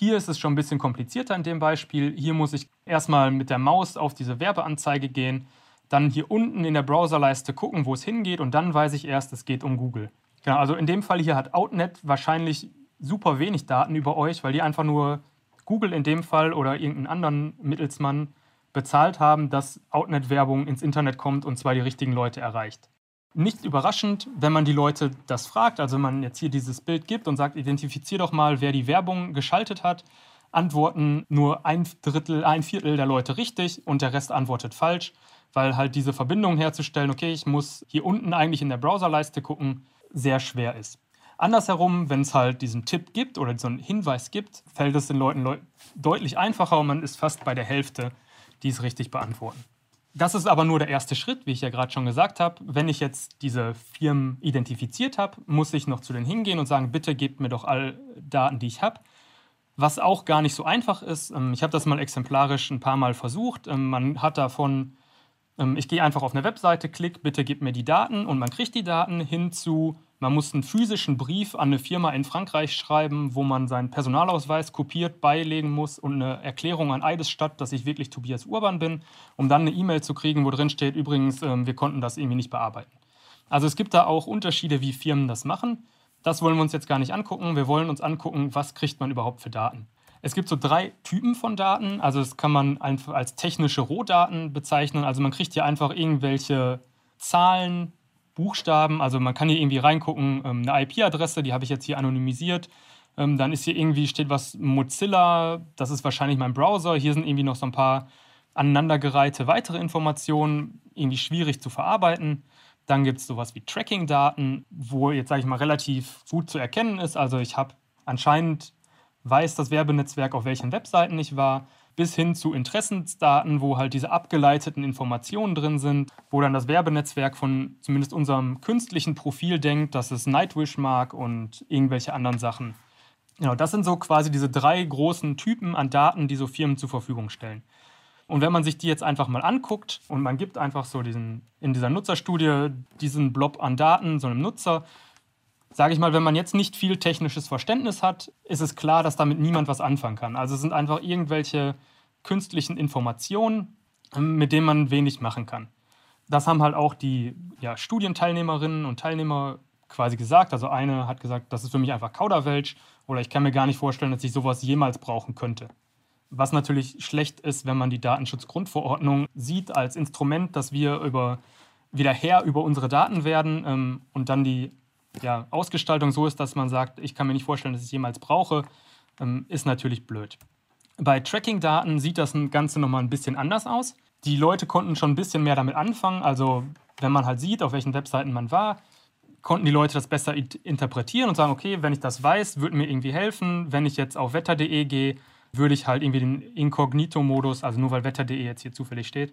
Hier ist es schon ein bisschen komplizierter in dem Beispiel. Hier muss ich erstmal mit der Maus auf diese Werbeanzeige gehen, dann hier unten in der Browserleiste gucken, wo es hingeht und dann weiß ich erst, es geht um Google. Genau, also in dem Fall hier hat Outnet wahrscheinlich super wenig Daten über euch, weil die einfach nur Google in dem Fall oder irgendeinen anderen Mittelsmann bezahlt haben, dass Outnet-Werbung ins Internet kommt und zwar die richtigen Leute erreicht. Nicht überraschend, wenn man die Leute das fragt, also wenn man jetzt hier dieses Bild gibt und sagt, identifizier doch mal, wer die Werbung geschaltet hat, antworten nur ein Drittel, ein Viertel der Leute richtig und der Rest antwortet falsch, weil halt diese Verbindung herzustellen, okay, ich muss hier unten eigentlich in der Browserleiste gucken, sehr schwer ist. Andersherum, wenn es halt diesen Tipp gibt oder so einen Hinweis gibt, fällt es den Leuten leu deutlich einfacher und man ist fast bei der Hälfte, die es richtig beantworten. Das ist aber nur der erste Schritt, wie ich ja gerade schon gesagt habe. Wenn ich jetzt diese Firmen identifiziert habe, muss ich noch zu denen hingehen und sagen, bitte gebt mir doch alle Daten, die ich habe. Was auch gar nicht so einfach ist. Ähm, ich habe das mal exemplarisch ein paar Mal versucht. Ähm, man hat davon, ich gehe einfach auf eine Webseite, klick, bitte gib mir die Daten und man kriegt die Daten hinzu. Man muss einen physischen Brief an eine Firma in Frankreich schreiben, wo man seinen Personalausweis kopiert beilegen muss und eine Erklärung an Eidesstadt, dass ich wirklich Tobias Urban bin, um dann eine E-Mail zu kriegen, wo drin steht, übrigens, ähm, wir konnten das irgendwie nicht bearbeiten. Also es gibt da auch Unterschiede, wie Firmen das machen. Das wollen wir uns jetzt gar nicht angucken. Wir wollen uns angucken, was kriegt man überhaupt für Daten. Es gibt so drei Typen von Daten. Also das kann man einfach als technische Rohdaten bezeichnen. Also man kriegt hier einfach irgendwelche Zahlen, Buchstaben. Also man kann hier irgendwie reingucken, ähm, eine IP-Adresse, die habe ich jetzt hier anonymisiert. Ähm, dann ist hier irgendwie, steht was Mozilla, das ist wahrscheinlich mein Browser. Hier sind irgendwie noch so ein paar aneinandergereihte weitere Informationen, irgendwie schwierig zu verarbeiten. Dann gibt es sowas wie Tracking-Daten, wo jetzt, sage ich mal, relativ gut zu erkennen ist. Also ich habe anscheinend, weiß das Werbenetzwerk, auf welchen Webseiten ich war bis hin zu Interessensdaten, wo halt diese abgeleiteten Informationen drin sind, wo dann das Werbenetzwerk von zumindest unserem künstlichen Profil denkt, dass es Nightwish mag und irgendwelche anderen Sachen. Genau, das sind so quasi diese drei großen Typen an Daten, die so Firmen zur Verfügung stellen. Und wenn man sich die jetzt einfach mal anguckt und man gibt einfach so diesen, in dieser Nutzerstudie diesen Blob an Daten so einem Nutzer, sage ich mal, wenn man jetzt nicht viel technisches Verständnis hat, ist es klar, dass damit niemand was anfangen kann. Also es sind einfach irgendwelche künstlichen Informationen, ähm, mit denen man wenig machen kann. Das haben halt auch die ja, Studienteilnehmerinnen und Teilnehmer quasi gesagt. Also eine hat gesagt, das ist für mich einfach Kauderwelsch oder ich kann mir gar nicht vorstellen, dass ich sowas jemals brauchen könnte. Was natürlich schlecht ist, wenn man die Datenschutzgrundverordnung sieht als Instrument, dass wir über, wieder Herr über unsere Daten werden ähm, und dann die ja, Ausgestaltung so ist, dass man sagt, ich kann mir nicht vorstellen, dass ich es jemals brauche, ähm, ist natürlich blöd. Bei Tracking-Daten sieht das Ganze nochmal ein bisschen anders aus. Die Leute konnten schon ein bisschen mehr damit anfangen. Also, wenn man halt sieht, auf welchen Webseiten man war, konnten die Leute das besser interpretieren und sagen, okay, wenn ich das weiß, würde mir irgendwie helfen. Wenn ich jetzt auf wetter.de gehe, würde ich halt irgendwie den Inkognito-Modus, also nur weil wetter.de jetzt hier zufällig steht,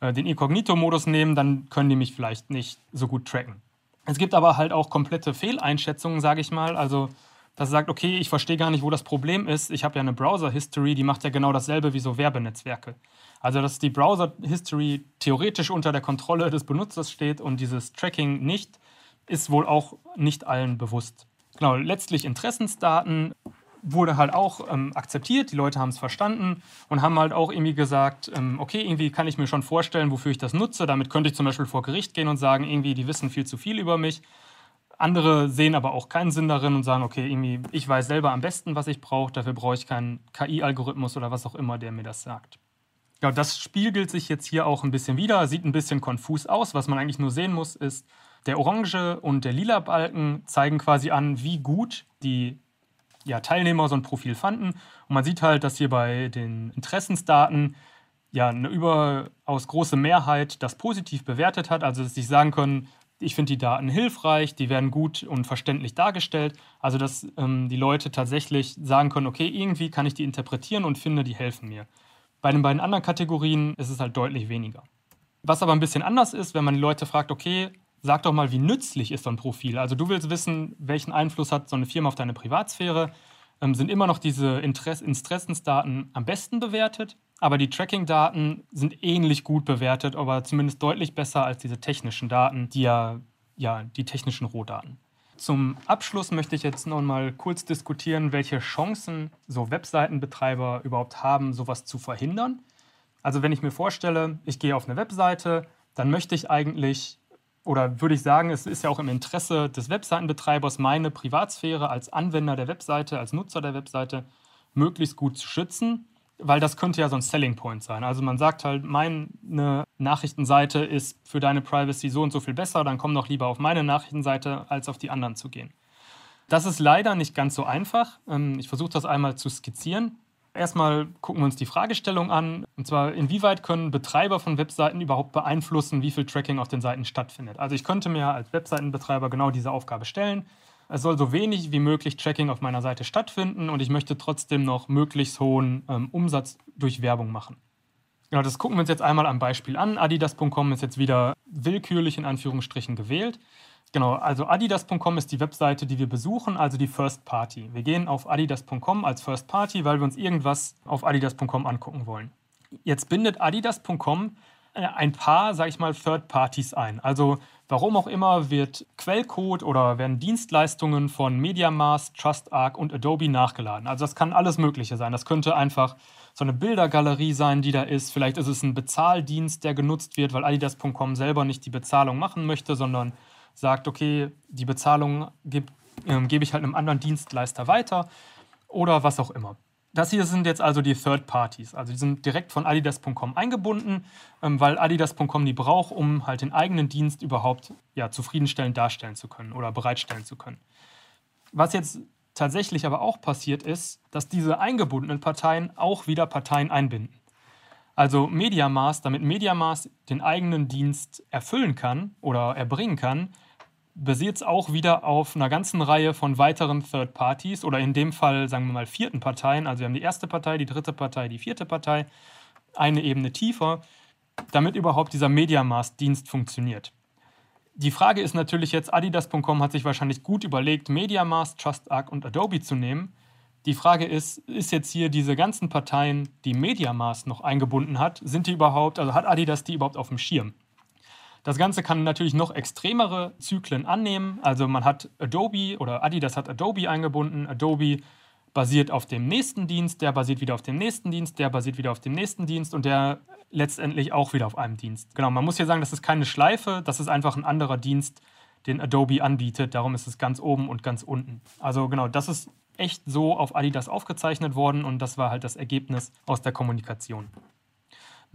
äh, den Inkognito-Modus nehmen, dann können die mich vielleicht nicht so gut tracken. Es gibt aber halt auch komplette Fehleinschätzungen, sage ich mal. Also dass er sagt, okay, ich verstehe gar nicht, wo das Problem ist. Ich habe ja eine Browser-History, die macht ja genau dasselbe wie so Werbenetzwerke. Also, dass die Browser-History theoretisch unter der Kontrolle des Benutzers steht und dieses Tracking nicht, ist wohl auch nicht allen bewusst. Genau, letztlich Interessensdaten wurde halt auch ähm, akzeptiert, die Leute haben es verstanden und haben halt auch irgendwie gesagt, ähm, okay, irgendwie kann ich mir schon vorstellen, wofür ich das nutze. Damit könnte ich zum Beispiel vor Gericht gehen und sagen, irgendwie, die wissen viel zu viel über mich. Andere sehen aber auch keinen Sinn darin und sagen, okay, irgendwie, ich weiß selber am besten, was ich brauche, dafür brauche ich keinen KI-Algorithmus oder was auch immer, der mir das sagt. Ja, das spiegelt sich jetzt hier auch ein bisschen wieder, sieht ein bisschen konfus aus. Was man eigentlich nur sehen muss, ist, der orange und der lila Balken zeigen quasi an, wie gut die ja, Teilnehmer so ein Profil fanden. Und man sieht halt, dass hier bei den Interessensdaten ja eine überaus große Mehrheit das positiv bewertet hat. Also, dass sie sagen können, ich finde die Daten hilfreich, die werden gut und verständlich dargestellt. Also, dass ähm, die Leute tatsächlich sagen können, okay, irgendwie kann ich die interpretieren und finde, die helfen mir. Bei den beiden anderen Kategorien ist es halt deutlich weniger. Was aber ein bisschen anders ist, wenn man die Leute fragt, okay, sag doch mal, wie nützlich ist so ein Profil? Also du willst wissen, welchen Einfluss hat so eine Firma auf deine Privatsphäre. ähm, sind immer noch diese Interess Interessensdaten am besten bewertet, aber die Tracking-Daten sind ähnlich gut bewertet, aber zumindest deutlich besser als diese technischen Daten, die ja, ja die technischen Rohdaten. Zum Abschluss möchte ich jetzt noch mal kurz diskutieren, welche Chancen so Webseitenbetreiber überhaupt haben, sowas zu verhindern. Also wenn ich mir vorstelle, ich gehe auf eine Webseite, dann möchte ich eigentlich oder würde ich sagen, es ist ja auch im Interesse des Webseitenbetreibers, meine Privatsphäre als Anwender der Webseite, als Nutzer der Webseite möglichst gut zu schützen, weil das könnte ja so ein Selling Point sein. Also man sagt halt, meine Nachrichtenseite ist für deine Privacy so und so viel besser, dann komm doch lieber auf meine Nachrichtenseite, als auf die anderen zu gehen. Das ist leider nicht ganz so einfach. Ähm, ich versuche das einmal zu skizzieren. Erstmal gucken wir uns die Fragestellung an, und zwar, inwieweit können Betreiber von Webseiten überhaupt beeinflussen, wie viel Tracking auf den Seiten stattfindet. Also ich könnte mir als Webseitenbetreiber genau diese Aufgabe stellen. Es soll so wenig wie möglich Tracking auf meiner Seite stattfinden und ich möchte trotzdem noch möglichst hohen ähm, Umsatz durch Werbung machen. Genau, das gucken wir uns jetzt einmal am Beispiel an. Adidas.com ist jetzt wieder willkürlich in Anführungsstrichen gewählt. Genau, also adidas.com ist die Webseite, die wir besuchen, also die First Party. Wir gehen auf adidas.com als First Party, weil wir uns irgendwas auf adidas.com angucken wollen. Jetzt bindet adidas.com äh, ein paar, sage ich mal, Third Parties ein. Also warum auch immer wird Quellcode oder werden Dienstleistungen von MediaMask, TrustArc und Adobe nachgeladen. Also das kann alles Mögliche sein. Das könnte einfach so eine Bildergalerie sein, die da ist. Vielleicht ist es ein Bezahldienst, der genutzt wird, weil adidas.com selber nicht die Bezahlung machen möchte, sondern sagt, okay, die Bezahlung gebe ähm, geb ich halt einem anderen Dienstleister weiter oder was auch immer. Das hier sind jetzt also die Third Parties. Also die sind direkt von adidas.com eingebunden, ähm, weil adidas.com die braucht, um halt den eigenen Dienst überhaupt ja, zufriedenstellend darstellen zu können oder bereitstellen zu können. Was jetzt tatsächlich aber auch passiert ist, dass diese eingebundenen Parteien auch wieder Parteien einbinden. Also MediaMask, damit MediaMask den eigenen Dienst erfüllen kann oder erbringen kann, basiert es auch wieder auf einer ganzen Reihe von weiteren Third Parties oder in dem Fall, sagen wir mal, vierten Parteien. Also wir haben die erste Partei, die dritte Partei, die vierte Partei, eine Ebene tiefer, damit überhaupt dieser MediaMask-Dienst funktioniert. Die Frage ist natürlich jetzt, Adidas.com hat sich wahrscheinlich gut überlegt, MediaMask, TrustArc und Adobe zu nehmen. Die Frage ist, ist jetzt hier diese ganzen Parteien, die MediaMask noch eingebunden hat, sind die überhaupt, also hat Adidas die überhaupt auf dem Schirm? Das Ganze kann natürlich noch extremere Zyklen annehmen. Also man hat Adobe oder Adidas hat Adobe eingebunden. Adobe basiert auf dem nächsten Dienst, der basiert wieder auf dem nächsten Dienst, der basiert wieder auf dem nächsten Dienst und der letztendlich auch wieder auf einem Dienst. Genau, man muss hier sagen, das ist keine Schleife, das ist einfach ein anderer Dienst, den Adobe anbietet. Darum ist es ganz oben und ganz unten. Also genau, das ist echt so auf Adidas aufgezeichnet worden und das war halt das Ergebnis aus der Kommunikation.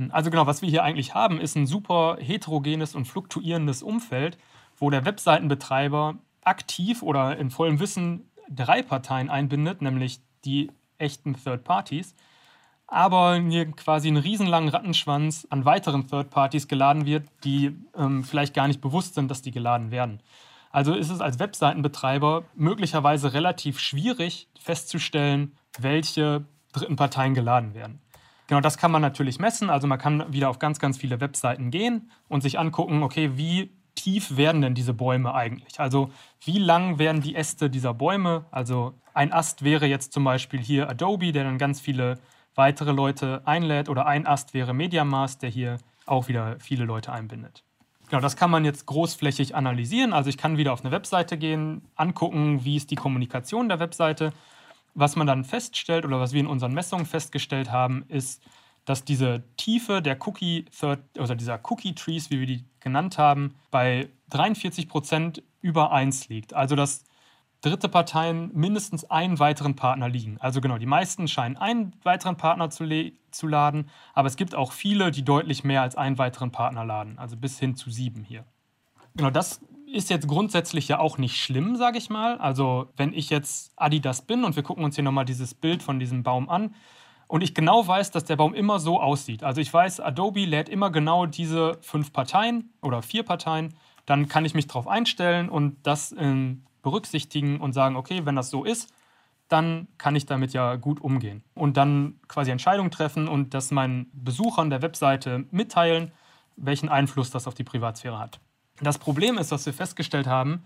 Also genau, was wir hier eigentlich haben, ist ein super heterogenes und fluktuierendes Umfeld, wo der Webseitenbetreiber aktiv oder in vollem Wissen drei Parteien einbindet, nämlich die echten Third Parties, aber quasi einen riesenlangen Rattenschwanz an weiteren Third Parties geladen wird, die ähm, vielleicht gar nicht bewusst sind, dass die geladen werden. Also ist es als Webseitenbetreiber möglicherweise relativ schwierig festzustellen, welche dritten Parteien geladen werden. Genau, das kann man natürlich messen. Also man kann wieder auf ganz, ganz viele Webseiten gehen und sich angucken, okay, wie tief werden denn diese Bäume eigentlich? Also wie lang werden die Äste dieser Bäume? Also ein Ast wäre jetzt zum Beispiel hier Adobe, der dann ganz viele weitere Leute einlädt oder ein Ast wäre MediaMask, der hier auch wieder viele Leute einbindet. Genau, das kann man jetzt großflächig analysieren. Also ich kann wieder auf eine Webseite gehen, angucken, wie ist die Kommunikation der Webseite was man dann feststellt oder was wir in unseren Messungen festgestellt haben, ist, dass diese Tiefe der Cookie Third, also dieser Cookie Trees, wie wir die genannt haben, bei 43 Prozent über 1 liegt. Also dass dritte Parteien mindestens einen weiteren Partner liegen. Also genau, die meisten scheinen einen weiteren Partner zu, zu laden, aber es gibt auch viele, die deutlich mehr als einen weiteren Partner laden, also bis hin zu sieben hier. Genau, das ist jetzt grundsätzlich ja auch nicht schlimm, sage ich mal. Also wenn ich jetzt Adidas bin und wir gucken uns hier nochmal dieses Bild von diesem Baum an und ich genau weiß, dass der Baum immer so aussieht. Also ich weiß, Adobe lädt immer genau diese fünf Parteien oder vier Parteien. Dann kann ich mich darauf einstellen und das äh, berücksichtigen und sagen, okay, wenn das so ist, dann kann ich damit ja gut umgehen. Und dann quasi Entscheidungen treffen und das meinen Besuchern der Webseite mitteilen, welchen Einfluss das auf die Privatsphäre hat. Das Problem ist, dass wir festgestellt haben,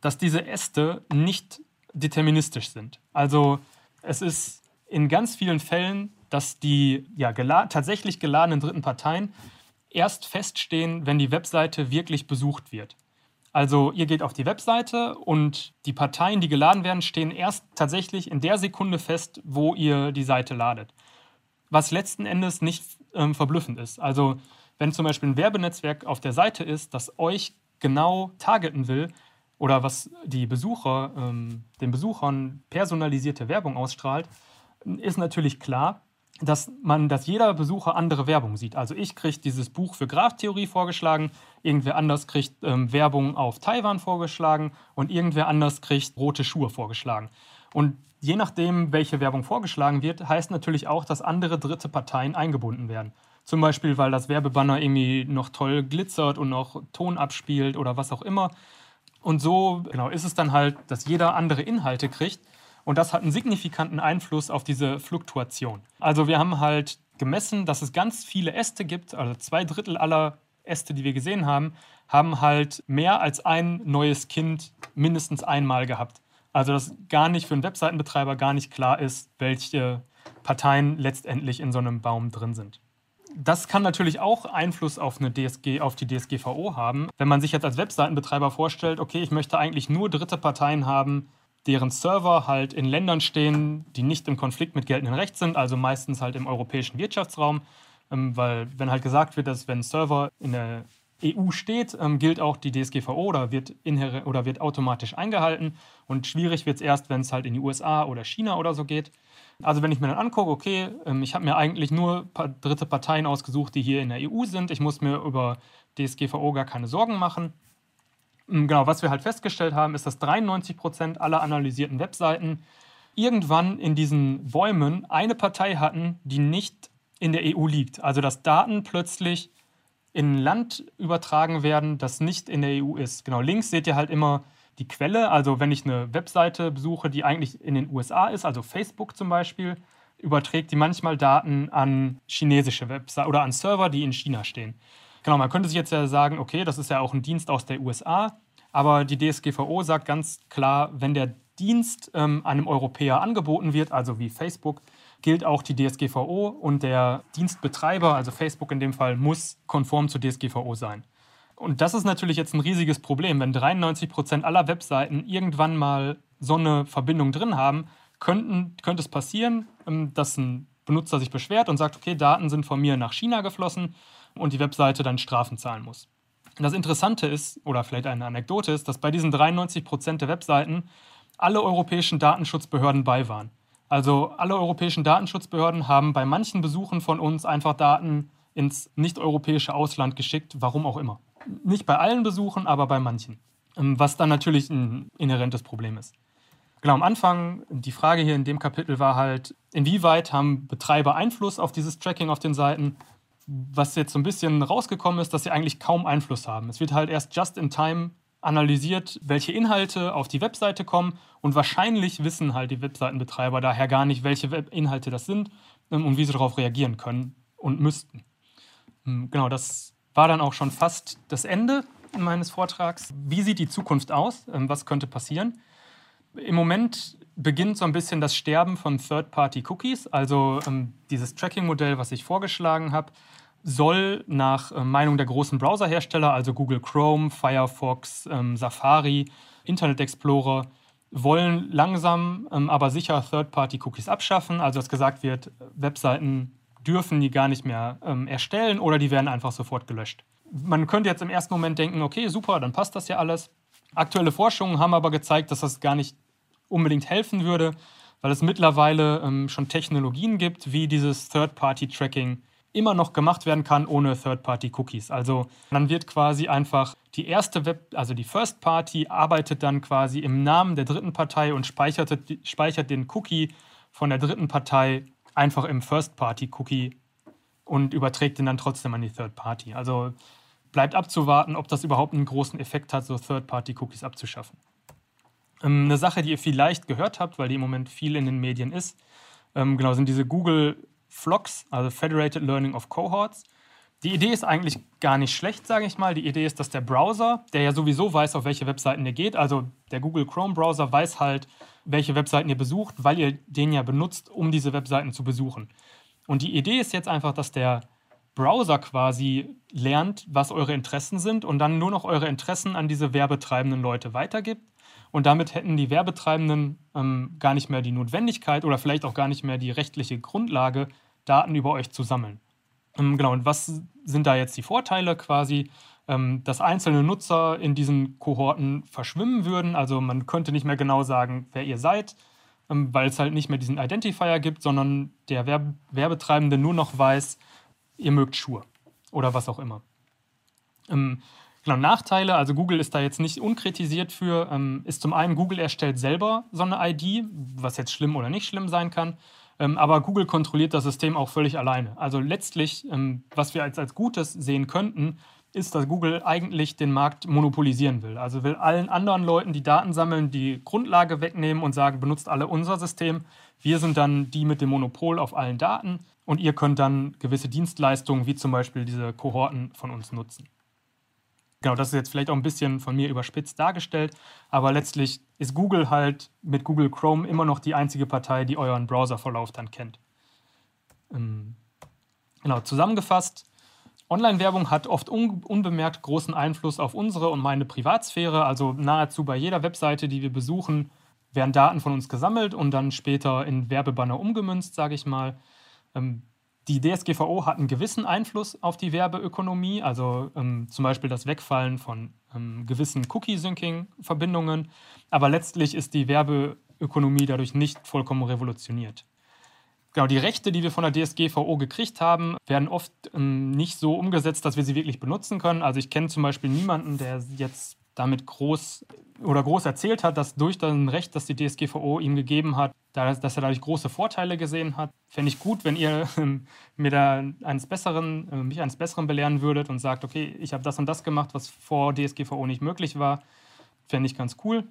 dass diese Äste nicht deterministisch sind. Also Es ist in ganz vielen Fällen, dass die ja, gela tatsächlich geladenen dritten Parteien erst feststehen, wenn die Webseite wirklich besucht wird. Also ihr geht auf die Webseite und die Parteien, die geladen werden, stehen erst tatsächlich in der Sekunde fest, wo ihr die Seite ladet. Was letzten Endes nicht ähm, verblüffend ist. Also wenn zum Beispiel ein Werbenetzwerk auf der Seite ist, das euch genau targeten will oder was die Besucher, ähm, den Besuchern personalisierte Werbung ausstrahlt, ist natürlich klar, dass man, dass jeder Besucher andere Werbung sieht. Also ich kriege dieses Buch für Graph-Theorie vorgeschlagen, irgendwer anders kriegt ähm, Werbung auf Taiwan vorgeschlagen und irgendwer anders kriegt rote Schuhe vorgeschlagen. Und je nachdem, welche Werbung vorgeschlagen wird, heißt natürlich auch, dass andere dritte Parteien eingebunden werden. Zum Beispiel, weil das Werbebanner irgendwie noch toll glitzert und noch Ton abspielt oder was auch immer. Und so genau, ist es dann halt, dass jeder andere Inhalte kriegt. Und das hat einen signifikanten Einfluss auf diese Fluktuation. Also wir haben halt gemessen, dass es ganz viele Äste gibt, also zwei Drittel aller Äste, die wir gesehen haben, haben halt mehr als ein neues Kind mindestens einmal gehabt. Also dass gar nicht für einen Webseitenbetreiber gar nicht klar ist, welche Parteien letztendlich in so einem Baum drin sind. Das kann natürlich auch Einfluss auf, eine DSG, auf die DSGVO haben. Wenn man sich jetzt als Webseitenbetreiber vorstellt, okay, ich möchte eigentlich nur dritte Parteien haben, deren Server halt in Ländern stehen, die nicht im Konflikt mit geltendem Recht sind, also meistens halt im europäischen Wirtschaftsraum. Ähm, weil wenn halt gesagt wird, dass wenn ein Server in der EU steht, ähm, gilt auch die DSGVO oder wird, oder wird automatisch eingehalten. Und schwierig wird es erst, wenn es halt in die USA oder China oder so geht. Also wenn ich mir dann angucke, okay, ähm, ich habe mir eigentlich nur dritte Parteien ausgesucht, die hier in der EU sind. Ich muss mir über DSGVO gar keine Sorgen machen. Ähm, genau, was wir halt festgestellt haben, ist, dass 93 Prozent aller analysierten Webseiten irgendwann in diesen Bäumen eine Partei hatten, die nicht in der EU liegt. Also dass Daten plötzlich in ein Land übertragen werden, das nicht in der EU ist. Genau, links seht ihr halt immer die Quelle. Also wenn ich eine Webseite besuche, die eigentlich in den USA ist, also Facebook zum Beispiel, überträgt die manchmal Daten an chinesische Webseiten oder an Server, die in China stehen. Genau, man könnte sich jetzt ja sagen, okay, das ist ja auch ein Dienst aus der USA, aber die DSGVO sagt ganz klar, wenn der Dienst ähm, einem Europäer angeboten wird, also wie Facebook, gilt auch die DSGVO und der Dienstbetreiber, also Facebook in dem Fall, muss konform zur DSGVO sein. Und das ist natürlich jetzt ein riesiges Problem. Wenn 93 Prozent aller Webseiten irgendwann mal so eine Verbindung drin haben, könnten, könnte es passieren, ähm, dass ein Benutzer sich beschwert und sagt, okay, Daten sind von mir nach China geflossen und die Webseite dann Strafen zahlen muss. Das Interessante ist, oder vielleicht eine Anekdote ist, dass bei diesen 93 Prozent der Webseiten alle europäischen Datenschutzbehörden bei waren. Also alle europäischen Datenschutzbehörden haben bei manchen Besuchen von uns einfach Daten ins nicht-europäische Ausland geschickt, warum auch immer. Nicht bei allen Besuchen, aber bei manchen. Ähm, was dann natürlich ein inhärentes Problem ist. Genau, am Anfang, die Frage hier in dem Kapitel war halt, inwieweit haben Betreiber Einfluss auf dieses Tracking auf den Seiten? Was jetzt so ein bisschen rausgekommen ist, dass sie eigentlich kaum Einfluss haben. Es wird halt erst just in time analysiert, welche Inhalte auf die Webseite kommen und wahrscheinlich wissen halt die Webseitenbetreiber daher gar nicht, welche Inhalte das sind ähm, und wie sie darauf reagieren können und müssten. Hm, genau, das war dann auch schon fast das Ende meines Vortrags. Wie sieht die Zukunft aus? Ähm, was könnte passieren? Im Moment beginnt so ein bisschen das Sterben von Third-Party-Cookies, also ähm, dieses Tracking-Modell, was ich vorgeschlagen habe, soll nach äh, Meinung der großen Browserhersteller, also Google Chrome, Firefox, ähm, Safari, Internet Explorer, wollen langsam, ähm, aber sicher Third-Party-Cookies abschaffen. Also dass gesagt wird, Webseiten dürfen die gar nicht mehr ähm, erstellen oder die werden einfach sofort gelöscht. Man könnte jetzt im ersten Moment denken, okay, super, dann passt das ja alles. Aktuelle Forschungen haben aber gezeigt, dass das gar nicht unbedingt helfen würde, weil es mittlerweile ähm, schon Technologien gibt, wie dieses Third-Party-Tracking immer noch gemacht werden kann ohne Third-Party-Cookies. Also dann wird quasi einfach die erste Web, also die First Party arbeitet dann quasi im Namen der dritten Partei und speichert, speichert den Cookie von der dritten Partei einfach im First-Party-Cookie und überträgt den dann trotzdem an die Third Party. Also bleibt abzuwarten, ob das überhaupt einen großen Effekt hat, so Third-Party-Cookies abzuschaffen. Ähm, eine Sache, die ihr vielleicht gehört habt, weil die im Moment viel in den Medien ist, ähm, genau, sind diese Google Flocks, also Federated Learning of Cohorts. Die Idee ist eigentlich gar nicht schlecht, sage ich mal. Die Idee ist, dass der Browser, der ja sowieso weiß, auf welche Webseiten ihr geht, also der Google Chrome Browser weiß halt, welche Webseiten ihr besucht, weil ihr den ja benutzt, um diese Webseiten zu besuchen. Und die Idee ist jetzt einfach, dass der Browser quasi lernt, was eure Interessen sind und dann nur noch eure Interessen an diese werbetreibenden Leute weitergibt. Und damit hätten die Werbetreibenden ähm, gar nicht mehr die Notwendigkeit oder vielleicht auch gar nicht mehr die rechtliche Grundlage, Daten über euch zu sammeln. Ähm, genau, und was sind da jetzt die Vorteile quasi? Ähm, dass einzelne Nutzer in diesen Kohorten verschwimmen würden. Also man könnte nicht mehr genau sagen, wer ihr seid, ähm, weil es halt nicht mehr diesen Identifier gibt, sondern der Werbe Werbetreibende nur noch weiß, ihr mögt Schuhe oder was auch immer. Ähm, genau, Nachteile, also Google ist da jetzt nicht unkritisiert für, ähm, ist zum einen, Google erstellt selber so eine ID, was jetzt schlimm oder nicht schlimm sein kann. Ähm, aber Google kontrolliert das System auch völlig alleine. Also letztlich, ähm, was wir als, als Gutes sehen könnten, ist, dass Google eigentlich den Markt monopolisieren will. Also will allen anderen Leuten, die Daten sammeln, die Grundlage wegnehmen und sagen, benutzt alle unser System. Wir sind dann die mit dem Monopol auf allen Daten und ihr könnt dann gewisse Dienstleistungen, wie zum Beispiel diese Kohorten von uns nutzen. Genau, das ist jetzt vielleicht auch ein bisschen von mir überspitzt dargestellt, aber letztlich ist Google halt mit Google Chrome immer noch die einzige Partei, die euren Browserverlauf dann kennt. Ähm, genau, zusammengefasst, Online-Werbung hat oft un unbemerkt großen Einfluss auf unsere und meine Privatsphäre. Also nahezu bei jeder Webseite, die wir besuchen, werden Daten von uns gesammelt und dann später in Werbebanner umgemünzt, sage ich mal. Ähm, die DSGVO hat einen gewissen Einfluss auf die Werbeökonomie, also ähm, zum Beispiel das Wegfallen von ähm, gewissen Cookie-Syncing-Verbindungen. Aber letztlich ist die Werbeökonomie dadurch nicht vollkommen revolutioniert. Genau, die Rechte, die wir von der DSGVO gekriegt haben, werden oft ähm, nicht so umgesetzt, dass wir sie wirklich benutzen können. Also ich kenne zum Beispiel niemanden, der jetzt damit groß oder groß erzählt hat, dass durch das Recht, das die DSGVO ihm gegeben hat, dass er dadurch große Vorteile gesehen hat. Fände ich gut, wenn ihr ähm, mir da eines Besseren, äh, mich eines Besseren belehren würdet und sagt, okay, ich habe das und das gemacht, was vor DSGVO nicht möglich war. Fände ich ganz cool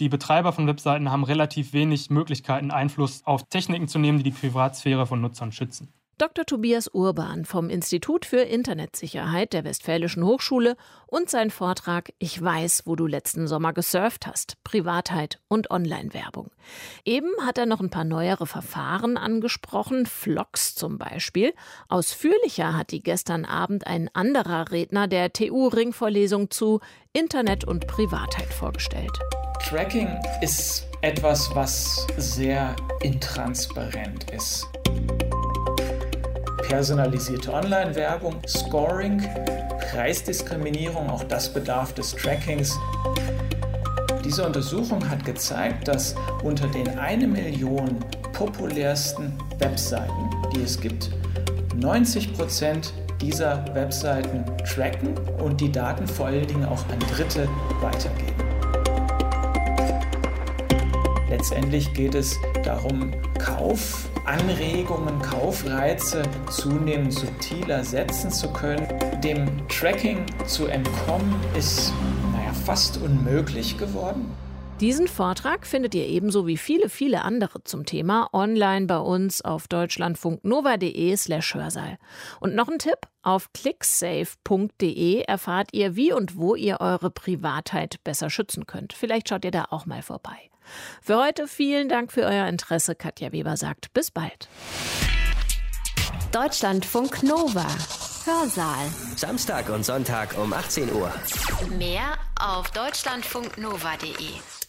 die Betreiber von Webseiten haben relativ wenig Möglichkeiten, Einfluss auf Techniken zu nehmen, die die Privatsphäre von Nutzern schützen. Dr. Tobias Urban vom Institut für Internetsicherheit der Westfälischen Hochschule und sein Vortrag Ich weiß, wo du letzten Sommer gesurft hast, Privatheit und Online-Werbung. Eben hat er noch ein paar neuere Verfahren angesprochen, Vlogs zum Beispiel. Ausführlicher hat die gestern Abend ein anderer Redner der TU-Ringvorlesung zu Internet und Privatheit vorgestellt. Tracking ist etwas, was sehr intransparent ist. Personalisierte Online-Werbung, Scoring, Preisdiskriminierung, auch das bedarf des Trackings. Diese Untersuchung hat gezeigt, dass unter den eine Million populärsten Webseiten, die es gibt, 90 Prozent dieser Webseiten tracken und die Daten vor allen Dingen auch an Dritte weitergeben. Letztendlich geht es darum, Kaufanregungen, Kaufreize zunehmend subtiler setzen zu können. Dem Tracking zu entkommen ist naja, fast unmöglich geworden. Diesen Vortrag findet ihr ebenso wie viele, viele andere zum Thema online bei uns auf deutschlandfunknova.de slash Hörsaal. Und noch ein Tipp, auf clicksafe.de erfahrt ihr, wie und wo ihr eure Privatheit besser schützen könnt. Vielleicht schaut ihr da auch mal vorbei. Für heute vielen Dank für euer Interesse. Katja Weber sagt bis bald. Deutschlandfunk Nova. Hörsaal. Samstag und Sonntag um 18 Uhr. Mehr auf deutschlandfunknova.de.